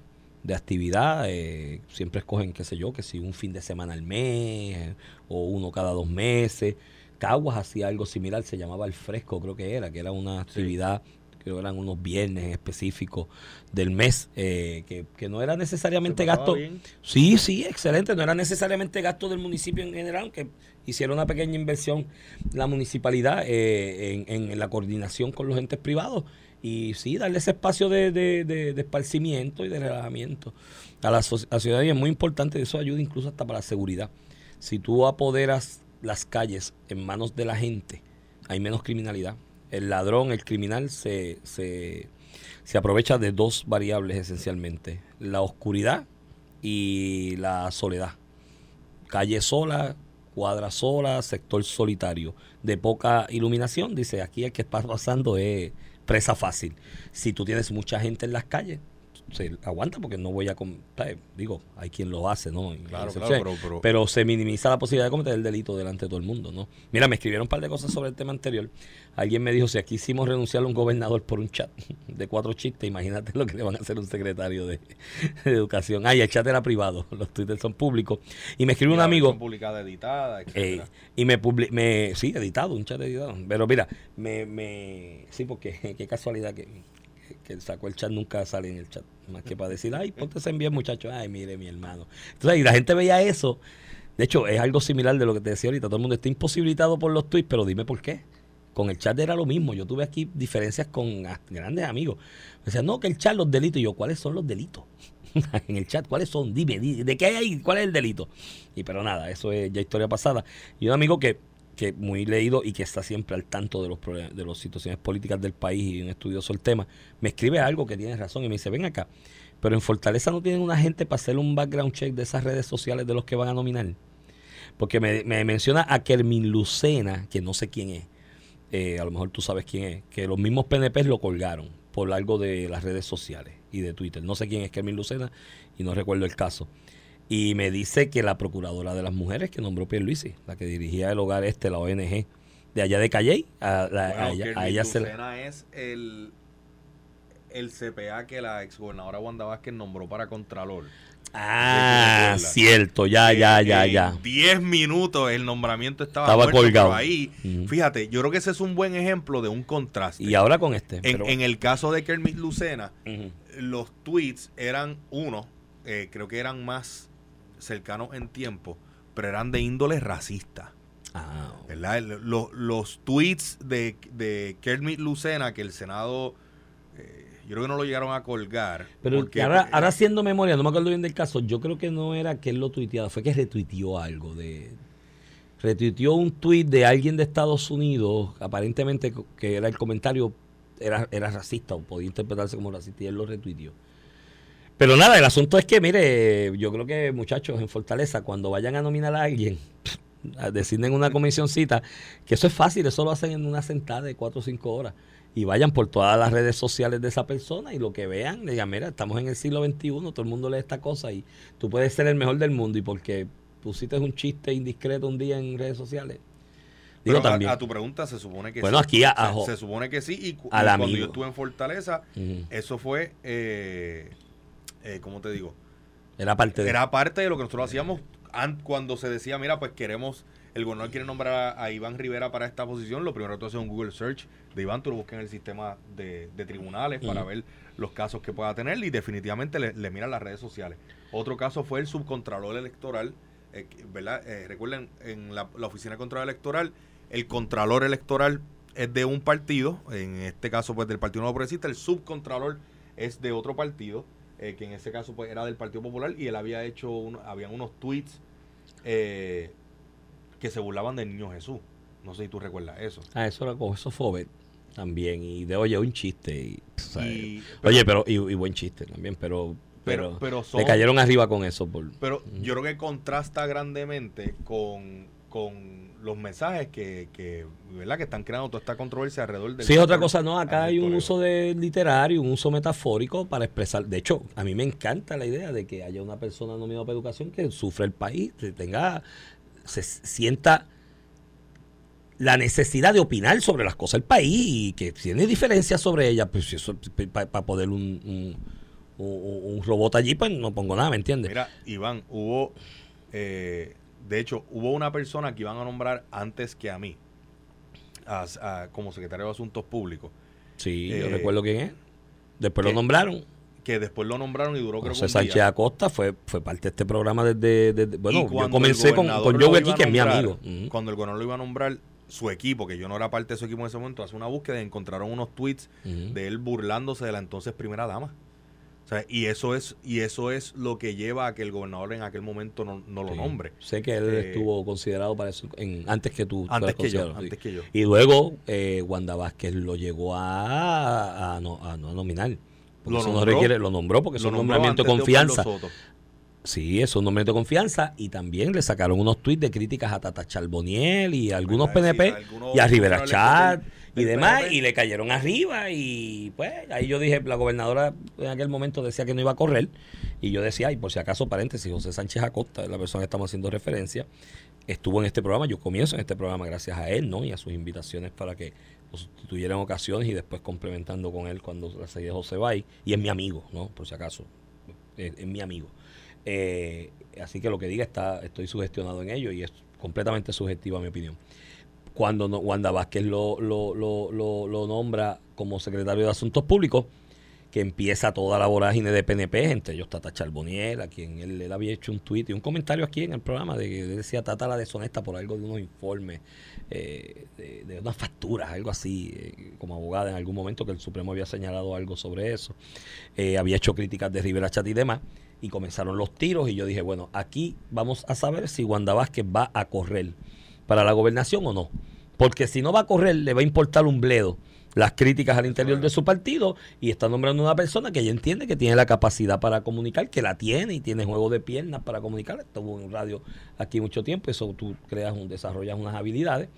actividad. Eh, siempre escogen, qué sé yo, que si un fin de semana al mes o uno cada dos meses. Caguas hacía algo similar, se llamaba el fresco, creo que era, que era una actividad que eran unos viernes específicos del mes, eh, que, que no era necesariamente ¿Se pasaba gasto. bien? Sí, sí, excelente. No era necesariamente gasto del municipio en general, que hicieron una pequeña inversión la municipalidad eh, en, en la coordinación con los entes privados. Y sí, darle ese espacio de, de, de- de esparcimiento y de relajamiento a la, so- a la ciudadanía es muy importante. Eso ayuda incluso hasta para la seguridad. Si tú apoderas las calles en manos de la gente, hay menos criminalidad. El ladrón, el criminal, se, se, se aprovecha de dos variables esencialmente. La oscuridad y la soledad. Calle sola, cuadra sola, sector solitario, de poca iluminación. Dice, aquí el que está pasando es presa fácil. Si tú tienes mucha gente en las calles, se aguanta porque no voy a... Digo, hay quien lo hace, ¿no? Claro, claro, pero- pero- pero se minimiza la posibilidad de cometer el delito delante de todo el mundo, ¿no? Mira, me escribieron un par de cosas sobre el tema anterior. Alguien me dijo, si aquí hicimos renunciar a un gobernador por un chat <laughs> de cuatro chistes, imagínate lo que le van a hacer a un secretario de, <laughs> de educación. Ay, el chat era privado, <laughs> los twitters son públicos. Y me escribió un amigo... publicada, editada, Eh, y me, publi me sí, editado, un chat editado. Pero mira, me, me sí, porque qué casualidad que, que sacó el chat nunca sale en el chat. Más que para decir, ay, ponte en bien, muchacho. Ay, mire, mi hermano. Entonces, y la gente veía eso. De hecho, es algo similar de lo que te decía ahorita. Todo el mundo está imposibilitado por los tweets, pero dime por qué. Con el chat era lo mismo. Yo tuve aquí diferencias con grandes amigos. Me decían, no, que el chat, los delitos. Y yo, ¿cuáles son los delitos? <laughs> en el chat, ¿cuáles son? Dime, di- ¿de qué hay? ¿Cuál es el delito? Y pero nada, eso es ya historia pasada. Y un amigo que, que muy leído y que está siempre al tanto de los de las situaciones políticas del país y un estudioso el tema, me escribe algo que tiene razón y me dice, ven acá, pero en Fortaleza no tienen una gente para hacer un background check de esas redes sociales de los que van a nominar. Porque me, me menciona a Kermin Lucena, que no sé quién es, eh, a lo mejor tú sabes quién es, que los mismos PNP lo colgaron por algo de las redes sociales y de Twitter. No sé quién es Kermin Lucena y no recuerdo el caso. Y me dice que la procuradora de las mujeres que nombró Pierluisi, la que dirigía el hogar este, la ONG, de allá de Calley, a, la- a Bueno, ella, a ella se le- es el, el CPA que la exgobernadora Wanda Vázquez nombró para Contralor. Ah, cierto, ya, ya, En- ya, en ya. 10 minutos el nombramiento estaba, Estaba muerto, colgado. pero ahí, fíjate, yo creo que ese es un buen ejemplo de un contraste. Y ahora con este. en, pero- en el caso de Kermit Lucena, los tweets eran uno, eh, creo que eran más cercanos en tiempo, pero eran de índole racista. Ah, ¿verdad? Los, los tweets de, de Kermit Lucena que el Senado, eh, yo creo que no lo llegaron a colgar. Pero porque- ahora, ahora haciendo memoria, no me acuerdo bien del caso, yo creo que no era que él lo tuiteaba, fue que retuiteó algo de... Retuiteó un tuit de alguien de Estados Unidos, aparentemente que era el comentario, era, era racista o podía interpretarse como racista y él lo retuiteó. Pero nada, el asunto es que, mire, yo creo que muchachos en Fortaleza, cuando vayan a nominar a alguien, <laughs> designen una comisioncita, que eso es fácil, eso lo hacen en una sentada de cuatro o cinco horas. Y vayan por todas las redes sociales de esa persona y lo que vean, le digan, mira, estamos en el siglo XXI, todo el mundo lee esta cosa y tú puedes ser el mejor del mundo y porque pusiste un chiste indiscreto un día en redes sociales. Digo Pero a- también. A, tu pregunta se supone que Bueno, sí. aquí a- a se supone que sí. Y, cuando amigo. yo estuve en Fortaleza, eso fue, eh, eh, ¿cómo te digo? Era parte de... Era parte de lo que nosotros hacíamos an- cuando se decía, mira, pues queremos, el gobernador quiere nombrar a, a Iván Rivera para esta posición, lo primero que tú haces es un Google Search de Iván, tú lo buscas en el sistema de, de tribunales para ver los casos que pueda tener y definitivamente le, le miran las redes sociales. Otro caso fue el subcontralor electoral, eh, ¿verdad? Eh, recuerden, en la, la oficina de control electoral, el contralor electoral es de un partido, en este caso pues del Partido Nuevo Progresista, el subcontralor es de otro partido, eh, que en ese caso pues era del Partido Popular y él había hecho, un- habían unos tweets eh, que se burlaban del niño Jesús. No sé si tú recuerdas eso. Ah, eso era eso fue Obed también y de oye un chiste y, Y- oye pero y, y buen chiste también pero Pero- pero, pero son- le cayeron arriba con eso por Pero yo creo que contrasta grandemente con, con los mensajes que, que, ¿verdad? que están creando toda esta controversia alrededor del Sí, es otra cosa, no, acá hay un uso de literario, un uso metafórico para expresar. De hecho, a mí me encanta la idea de que haya una persona nominada para educación que sufre el país, que tenga, se sienta la necesidad de opinar sobre las cosas del país y que tiene diferencias sobre ellas, pues eso para poder un, un, un- un robot allí, pues no pongo nada, ¿me entiendes? Mira, Iván, hubo, eh, de hecho, hubo una persona que iban a nombrar antes que a mí, a- como secretario de Asuntos Públicos, Sí, yo Eh, recuerdo quién es. Después lo nombraron. que después lo nombraron y duró creo que José un Sánchez día. Acosta fue, fue parte de este programa desde... desde- bueno, yo comencé con, con Joe aquí, que es mi amigo. Cuando el gobernador lo iba a nombrar, su equipo, que yo no era parte de su equipo en ese momento, hace una búsqueda y encontraron unos tweets de él burlándose de la entonces primera dama. O sea, y eso es y eso es lo que lleva a que el gobernador en aquel momento no, no lo Sí. nombre. Sé que él Eh, estuvo considerado para eso en- antes que tú. Antes que yo, considerado, sí. antes que yo. Y luego eh, Wanda Vázquez lo llegó a, a, no, a no nominar. Porque Lo eso no nombró. requiere, lo nombró porque es un nombró nombramiento de confianza. Soto. Sí, es un nombramiento de confianza y también le sacaron unos tweets de críticas a Tata Charboniel y a algunos PNP y a Rivera Chat y demás PNP. y le cayeron arriba y pues ahí yo dije, la gobernadora en aquel momento decía que no iba a correr y yo decía, y por si acaso paréntesis, José Sánchez Acosta, la persona que estamos haciendo referencia, estuvo en este programa, yo comienzo en este programa gracias a él, ¿no? Y a sus invitaciones para que lo sustituyera en ocasiones y después complementando con él cuando la seguía José Bay y es mi amigo, ¿no? Por si acaso, es, es mi amigo. Eh, así que lo que diga está, estoy sugestionado en ello y es completamente subjetivo a mi opinión. Cuando no- Wanda Vázquez lo, lo, lo, lo, nombra como secretario de Asuntos Públicos, que empieza toda la vorágine de PNP, entre ellos Tata Charboniel, a quien él, él había hecho un tuit y un comentario aquí en el programa de que decía Tata la deshonesta por algo de unos informes, eh, de, de unas facturas, algo así, eh, como abogada en algún momento que el Supremo había señalado algo sobre eso. Eh, había hecho críticas de Rivera Chat y demás, y comenzaron los tiros y yo dije, bueno, aquí vamos a saber si Wanda Vázquez va a correr para la gobernación o no. Porque si no va a correr, le va a importar un bledo las críticas al interior de su partido y está nombrando una persona que ella entiende que tiene la capacidad para comunicar, que la tiene y tiene juego de piernas para comunicar. Estuvo en radio aquí mucho tiempo, eso tú creas, un, desarrollas unas habilidades.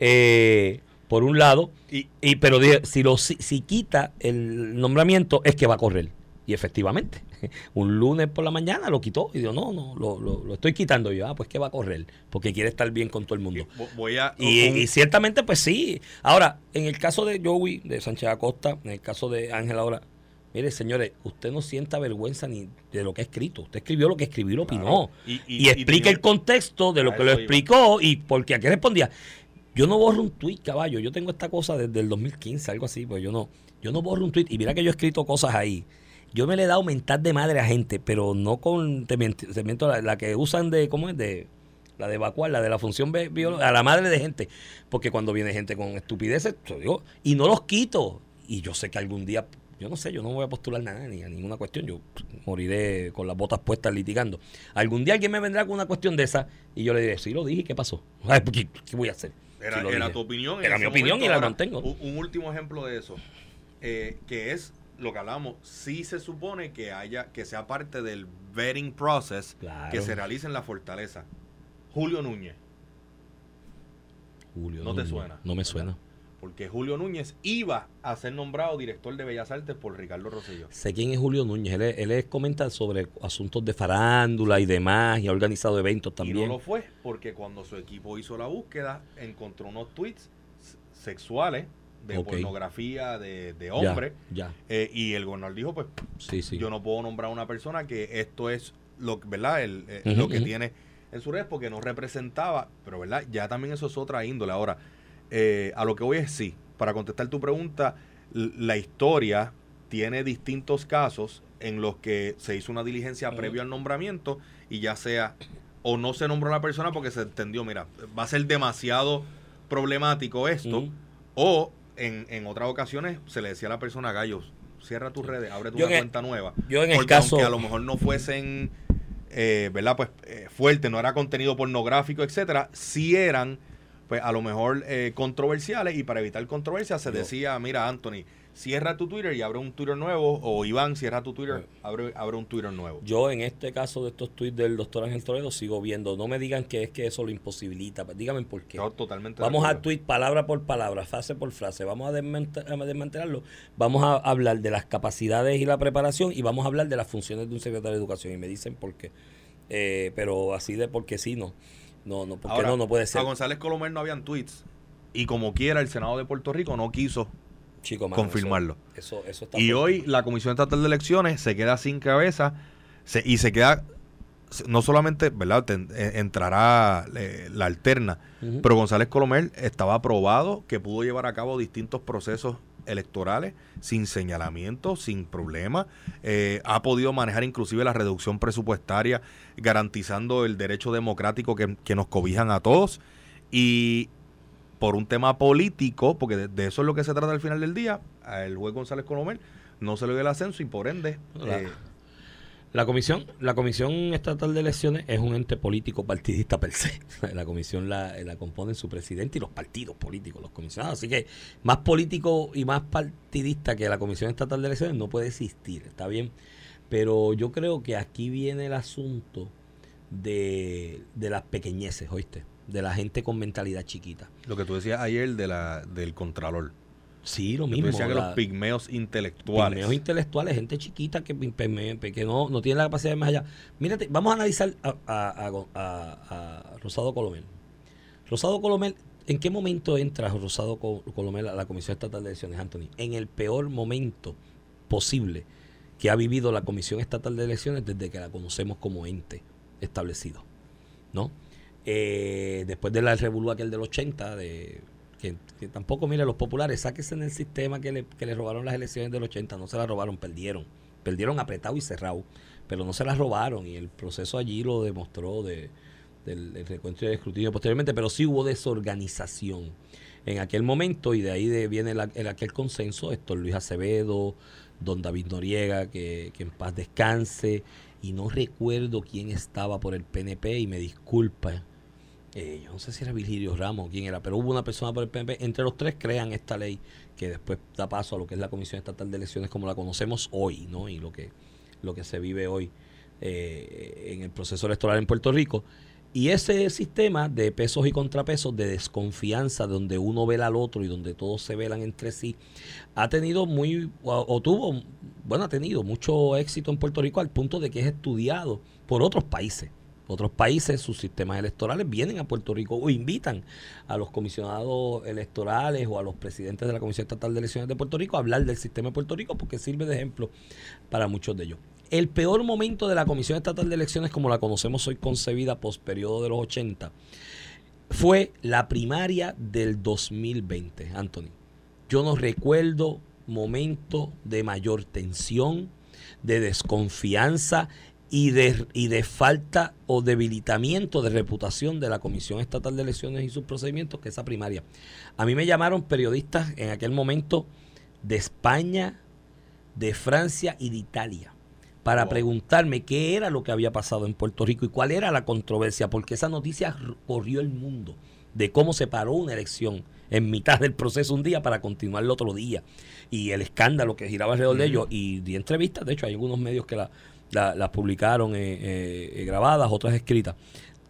Eh, por un lado, Y, y, pero si, lo, si, si quita el nombramiento es que va a correr. Y efectivamente, <laughs> un lunes por la mañana lo quitó y dijo, no, no, lo, lo, lo estoy quitando yo. Ah, pues que va a correr, porque quiere estar bien con todo el mundo. vo- voy a Y, ciertamente, pues sí. Ahora, en el caso de Joey, de Sánchez Acosta, en el caso de Ángel ahora, mire, señores, usted no sienta vergüenza ni de lo que ha escrito. Usted escribió lo que escribió y lo opinó. Y- Y, y- y explica el contexto de lo que lo iba. explicó y porque aquí respondía. Yo no borro un tweet, caballo. Yo tengo esta cosa desde el 2015, algo así, pues yo no, yo no borro un tweet. Y mira que yo he escrito cosas ahí. Yo me le he dado mentar de madre a gente, pero no con te miento, te miento, la, la que usan de, ¿cómo es? De la de evacuar, la de la función bi- biológica, a la madre de gente. Porque cuando viene gente con estupideces, te digo, y no los quito. Y yo sé que algún día, yo no sé, yo no voy a postular nada ni a ninguna cuestión. Yo moriré con las botas puestas litigando. Algún día alguien me vendrá con una cuestión de esa y yo le diré, sí lo dije, ¿qué pasó? <laughs> ¿Qué, qué voy a hacer? Era, tu opinión. Era mi opinión momento. y la Ahora, mantengo. Un, un último ejemplo de eso, eh, que es lo que hablamos. Sí se supone que haya, que sea parte del vetting process Claro. que se realice en la fortaleza. Julio Núñez, Julio, no te suena, No me ¿verdad? suena. porque Julio Núñez iba a ser nombrado director de Bellas Artes por Ricardo Rosselló. Sé quién es Julio Núñez. Él, es- él es comenta sobre asuntos de farándula y demás y ha organizado eventos Y también. no lo fue porque cuando su equipo hizo la búsqueda encontró unos tweets sexuales de pornografía de, de hombre. Ya, eh, y el gobernador dijo pues sí, sí. yo no puedo nombrar a una persona que esto es lo verdad el, eh, lo que tiene en su red porque no representaba pero verdad ya también eso es otra índole. Ahora eh, a lo que voy es sí para contestar tu pregunta la historia tiene distintos casos en los que se hizo una diligencia Ujú. previo al nombramiento y ya sea o no se nombró a la persona porque se entendió mira va a ser demasiado problemático esto o en, en otras ocasiones se le decía a la persona, Gallos, cierra tus redes, abre en el- cuenta nueva. yo en el Porque caso- aunque a lo mejor no fuesen, eh, ¿verdad? Pues eh, fuerte, no era contenido pornográfico, etcétera, sí eran, pues a lo mejor eh, controversiales y para evitar controversia se Yo- decía, mira, Anthony, cierra tu Twitter y abre un Twitter nuevo, o Iván, cierra tu Twitter, abre, abre un Twitter nuevo. Yo en este caso de estos tweets del doctor Ángel Toledo sigo viendo. No me digan que es que eso lo imposibilita. pues Díganme por qué. Yo totalmente Vamos a tweet palabra por palabra, frase por frase. Vamos a a desmantelarlo. Vamos a hablar de las capacidades y la preparación y vamos a hablar de las funciones de un secretario de educación. Y me dicen por qué. Eh, pero así de porque sí, no. No, no, porque Ahora, no, no puede ser. A González Colomer no habían tweets. Y como quiera, el Senado de Puerto Rico no quiso Chico, mano, confirmarlo. Eso, eso, eso está Y hoy la Comisión Estatal de Elecciones se queda sin cabeza se- y se queda, no solamente, ¿verdad? Ten- eh, entrará eh, la alterna, pero González Colomer estaba aprobado que pudo llevar a cabo distintos procesos electorales sin señalamiento, sin problema. Eh, ha podido manejar inclusive la reducción presupuestaria, garantizando el derecho democrático que, que nos cobijan a todos. Y por un tema político, porque de, eso es lo que se trata al final del día, el juez González Colomel no se le dio el ascenso y por ende... Eh, la comisión, la comisión estatal de elecciones es un ente político partidista per se. <laughs> La comisión la, la componen su presidente y los partidos políticos, los comisionados. Así que más político y más partidista que la comisión estatal de elecciones no puede existir, está bien. Pero yo creo que aquí viene el asunto de, de las pequeñeces, ¿oíste? De la gente con mentalidad chiquita. Lo que tú decías ayer de la, del contralor. Sí, lo mismo. Decía que los pigmeos intelectuales. Pigmeos intelectuales, gente chiquita que, que no, no tiene la capacidad de más allá. Mírate, vamos a analizar a, a, Rosado Colomel. Rosado Colomel, ¿en qué momento entra Rosado Colomel a la Comisión Estatal de Elecciones, Anthony? En el peor momento posible que ha vivido la Comisión Estatal de Elecciones desde que la conocemos como ente establecido. ¿No? Eh, después de la revolú aquel del 80, de que, tampoco, mire, los populares, sáquense en el sistema que le, que le robaron las elecciones del 80, no se las robaron, perdieron. Perdieron apretado y cerrado, pero no se las robaron y el proceso allí lo demostró de, del, recuento y del escrutinio posteriormente, pero sí hubo desorganización en aquel momento y de ahí viene el, aquel consenso, esto Luis Acevedo, don David Noriega, que, que en paz descanse, y no recuerdo quién estaba por el PNP y me disculpa eh, yo no sé si era Virgilio Ramos quién era, pero hubo una persona por el PNP. Entre los tres crean esta ley que después da paso a lo que es la Comisión Estatal de Elecciones como la conocemos hoy, ¿no? Y lo que, lo que se vive hoy eh, en el proceso electoral en Puerto Rico. Y ese sistema de pesos y contrapesos, de desconfianza, donde uno vela al otro y donde todos se velan entre sí, ha tenido muy, o tuvo, bueno, ha tenido mucho éxito en Puerto Rico al punto de que es estudiado por otros países. Otros países, sus sistemas electorales vienen a Puerto Rico o invitan a los comisionados electorales o a los presidentes de la Comisión Estatal de Elecciones de Puerto Rico a hablar del sistema de Puerto Rico porque sirve de ejemplo para muchos de ellos. El peor momento de la Comisión Estatal de Elecciones, como la conocemos hoy concebida post periodo de los 80, fue la primaria del 2020, Anthony. Yo no recuerdo momento de mayor tensión, de desconfianza y de, y de falta o debilitamiento de reputación de la Comisión Estatal de Elecciones y sus procedimientos que esa primaria. A mí me llamaron periodistas en aquel momento de España, de Francia y de Italia para preguntarme qué era lo que había pasado en Puerto Rico y cuál era la controversia, porque esa noticia corrió el mundo de cómo se paró una elección en mitad del proceso un día para continuar el otro día. Y el escándalo que giraba alrededor de ellos y di entrevistas, de hecho hay algunos medios que la, las publicaron eh, eh, grabadas, otras escritas,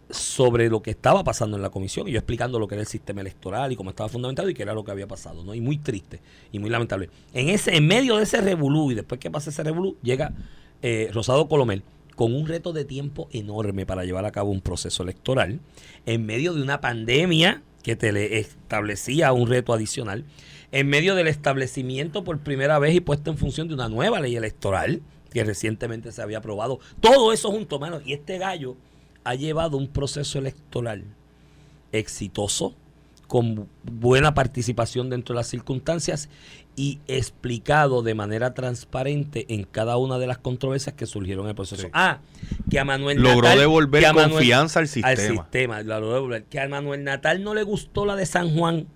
sobre lo que estaba pasando en la comisión y yo explicando lo que era el sistema electoral y cómo estaba fundamentado y qué era lo que había pasado, ¿no? Y muy triste y muy lamentable. En ese en medio de ese revolú y después que pasa ese revolú, llega eh, Rosado Colomel con un reto de tiempo enorme para llevar a cabo un proceso electoral en medio de una pandemia que te le establecía un reto adicional, en medio del establecimiento por primera vez y puesta en función de una nueva ley electoral, que recientemente se había aprobado. Todo eso junto, mano. Y este gallo ha llevado un proceso electoral exitoso, con buena participación dentro de las circunstancias y explicado de manera transparente en cada una de las controversias que surgieron en el proceso. Ah, que a Manuel logró devolver confianza al sistema. Al sistema, que a Manuel Natal no le gustó la de San Juan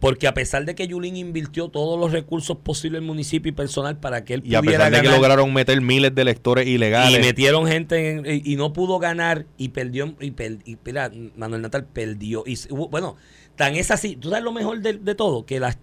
porque a pesar de que Yulín invirtió todos los recursos posibles en municipio y personal para que él pudiera ganar. Y a pesar de que lograron meter miles de electores ilegales. Y metieron gente y, no pudo ganar y perdió. Y, y Manuel Natal perdió. Y bueno, tan es así. Tú sabes lo mejor de, todo: que las,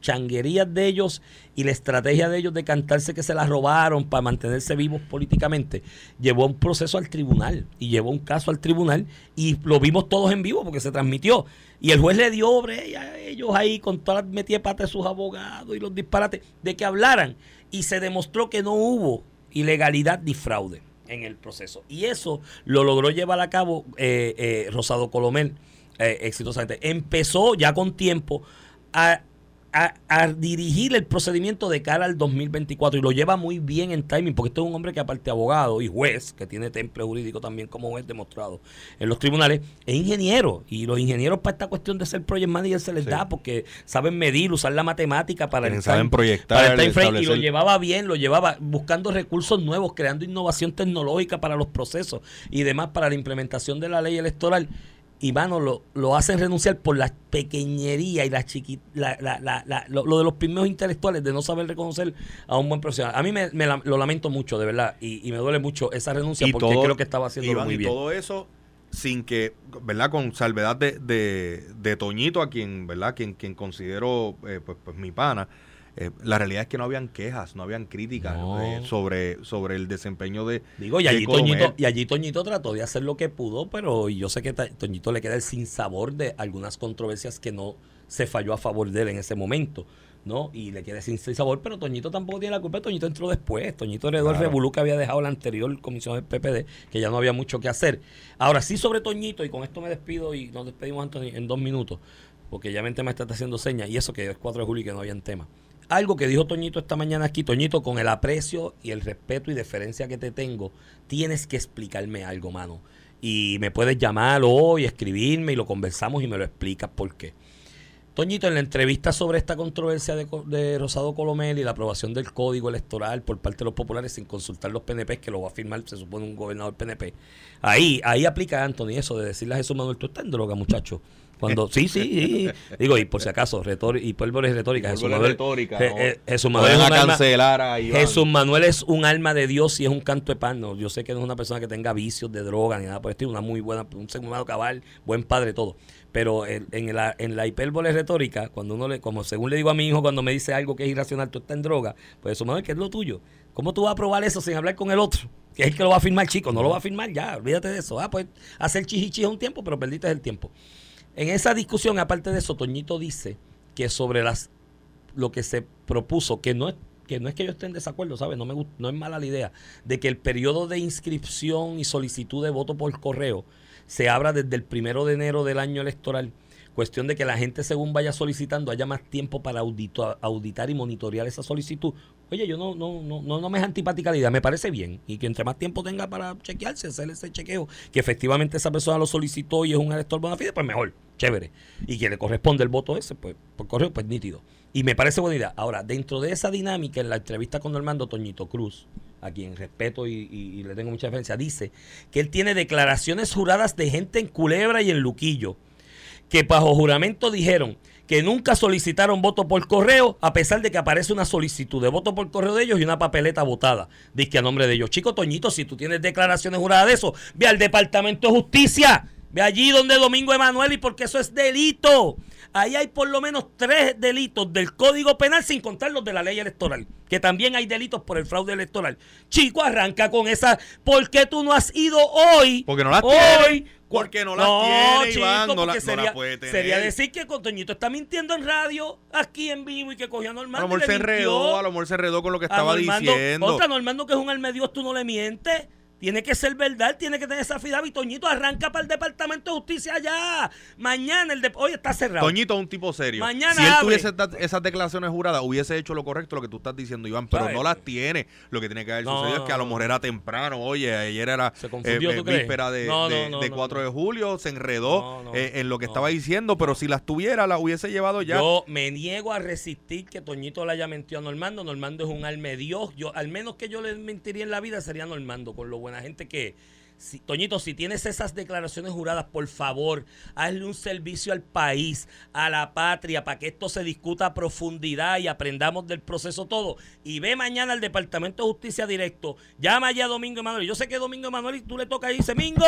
changuerías de ellos y la estrategia de ellos de cantarse que se las robaron para mantenerse vivos políticamente llevó un proceso al tribunal y llevó un caso al tribunal y lo vimos todos en vivo porque se transmitió. Y el juez le dio obre a ellos ahí con todas las metidas de sus abogados y los disparates de que hablaran. Y se demostró que no hubo ilegalidad ni fraude en el proceso. Y eso lo logró llevar a cabo eh, eh, Rosado Colomel eh, exitosamente. Empezó ya con tiempo a, a, a dirigir el procedimiento de cara al 2024 y lo lleva muy bien en timing, porque este es un hombre que aparte de abogado y juez, que tiene temple jurídico también como juez demostrado en los tribunales, es ingeniero y los ingenieros para esta cuestión de ser project manager se les Sí. da porque saben medir, usar la matemática para el saben time- proyectar, para el time frame, y lo llevaba bien, lo llevaba buscando recursos nuevos, creando innovación tecnológica para los procesos y demás para la implementación de la ley electoral. Y mano, lo, lo hacen renunciar por la pequeñería y la chiqui, la, la- la- la- lo, lo de los primeros intelectuales de no saber reconocer a un buen profesional. A mí me, lo lamento mucho, de verdad, y, y me duele mucho esa renuncia porque todo- creo que estaba haciendo Iván, muy y bien. todo eso sin que, ¿verdad? Con salvedad de, de, de Toñito, a quien, ¿verdad? Quien, quien considero eh, pues, pues mi pana. Eh, la realidad es que no habían quejas, no habían críticas No. eh, sobre, sobre el desempeño de. Digo, y allí. Toñito, y allí Toñito trató de hacer lo que pudo, pero yo sé que Toñito le queda el sinsabor de algunas controversias que no se falló a favor de él en ese momento, ¿no? Y le queda sin sabor, pero Toñito tampoco tiene la culpa, Toñito entró después, Toñito heredó el Claro. revolú que había dejado la anterior comisión del PPD, que ya no había mucho que hacer. Ahora sí sobre Toñito, y con esto me despido y nos despedimos, Anthony, en dos minutos, porque ya mente me está haciendo señas, y eso que es 4 de julio y que no había tema. Algo que dijo Toñito esta mañana aquí, Toñito, con el aprecio y el respeto y deferencia que te tengo, tienes que explicarme algo, mano. Y me puedes llamar hoy, escribirme y lo conversamos y me lo explicas por qué. Toñito, en la entrevista sobre esta controversia de, de Rosado Colomel y la aprobación del código electoral por parte de los populares sin consultar los PNP, que lo va a firmar, se supone, un gobernador PNP, ahí ahí aplica Anthony eso de decirle a Jesús Manuel, tú estás en droga, muchacho. Cuando, sí, sí, sí. <laughs> digo, y por si acaso, retor, y pólvora retórica. Jesús Manuel, retórica, Je- ¿no? eh, Jesús Manuel es un a alma- a. Jesús Manuel es un alma de Dios y es un canto de pan. No, yo sé que no es una persona que tenga vicios de droga ni nada por el estilo, una muy buena, un humano cabal, buen padre, todo. Pero en, en la, en la hipérbole retórica, cuando uno le, como según le digo a mi hijo cuando me dice algo que es irracional, tú estás en droga, pues Jesús Manuel, ¿qué es lo tuyo? ¿Cómo tú vas a probar eso sin hablar con el otro? Que es el que lo va a firmar, chico, no lo va a firmar ya, olvídate de eso. Ah, pues hacer chichichi un tiempo, pero perdiste el tiempo. En esa discusión, aparte de eso, Toñito dice que sobre las lo que se propuso, que no es que no es que yo esté en desacuerdo, ¿sabes? No, me, no es mala la idea, de que el periodo de inscripción y solicitud de voto por correo se abra desde el primero de enero del año electoral. Cuestión de que la gente, según vaya solicitando, haya más tiempo para auditar y monitorear esa solicitud. Oye, yo no, no, no, no, no me es antipática la idea, me parece bien. Y que entre más tiempo tenga para chequearse, hacer ese chequeo, que efectivamente esa persona lo solicitó y es un elector bona fide, pues mejor, chévere. Y que le corresponde el voto ese, pues por correo, pues nítido. Y me parece buena idea. Ahora, dentro de esa dinámica, en la entrevista con Normando Toñito Cruz, a quien respeto y le tengo mucha referencia, dice que él tiene declaraciones juradas de gente en Culebra y en Luquillo, que bajo juramento dijeron que nunca solicitaron voto por correo, a pesar de que aparece una solicitud de voto por correo de ellos y una papeleta votada. Dice que a nombre de ellos. Chico Toñito, si tú tienes declaraciones juradas de eso, ve al Departamento de Justicia. Ve allí donde Domingo Emanuel y porque eso es delito. Ahí hay por lo menos tres delitos del Código Penal sin contar los de la ley electoral. Que también hay delitos por el fraude electoral. Chico, arranca con esa. ¿Por qué tú no has ido hoy? Porque no las hoy, tiene. Porque no las tiene, Iván, no la- porque no la sería, puede tener. sería decir que Cotoñito está mintiendo en radio, aquí en vivo y que cogió a A lo Normando. mejor se enredó, a lo mejor se enredó con lo que estaba Normando- diciendo. Contra Normando, que es un alma de Dios, tú no le mientes. Tiene que ser verdad, tiene que tener esa fidad. Y Toñito arranca para el Departamento de Justicia allá. Mañana el de hoy está cerrado. Toñito es un tipo serio. Mañana si él abre. tuviese esas declaraciones juradas, hubiese hecho lo correcto lo que tú estás diciendo, Iván, pero ¿Sabes? no las tiene. Lo que tiene que haber No, sucedido es que a lo mejor era temprano. Oye, ayer era Se confundió, eh, ¿tú crees? víspera de, No, de- no, no, de no, 4 no. de julio, se enredó No, no, eh, en lo que no. estaba diciendo, pero si las tuviera, las hubiese llevado ya. Yo me niego a resistir que Toñito le haya mentido a Normando. Normando es un alma de Dios. Yo, al menos que yo le mentiría en la vida sería Normando, con lo buena gente que. Si- Toñito, si tienes esas declaraciones juradas, por favor, hazle un servicio al país, a la patria, para que esto se discuta a profundidad y aprendamos del proceso todo. Y ve mañana al Departamento de Justicia directo. Llama ya a Domingo Emanuel. Yo sé que Domingo Emanuel, y tú le tocas y dice, Mingo,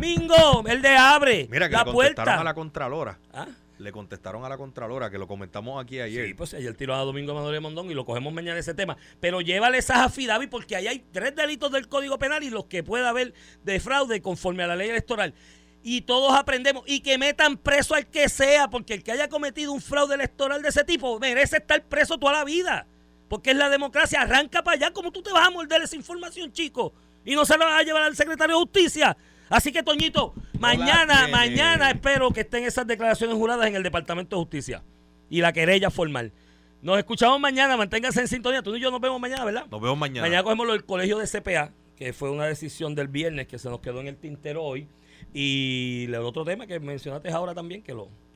Mingo, él de abre Mira, que la le puerta. a la Contralora. ¿Ah? Le contestaron a la Contralora, que lo comentamos aquí ayer. Sí, pues ayer tiró a Domingo Manuel Mondón y lo cogemos mañana ese tema. Pero llévale esas afidavis porque ahí hay tres delitos del Código Penal y los que pueda haber de fraude conforme a la ley electoral. Y todos aprendemos. Y que metan preso al que sea, porque el que haya cometido un fraude electoral de ese tipo merece estar preso toda la vida. Porque es la democracia. Arranca para allá. ¿Cómo tú te vas a morder esa información, chico? Y no se la vas a llevar al secretario de Justicia. Así que, Toñito, mañana, mañana espero que estén esas declaraciones juradas en el Departamento de Justicia. y la querella formal. Nos escuchamos mañana, manténgase en sintonía. Tú y yo nos vemos mañana, ¿verdad? Nos vemos mañana. Mañana cogemos lo del colegio de CPA, que fue una decisión del viernes que se nos quedó en el tintero hoy. Y el otro tema que mencionaste ahora también, que lo...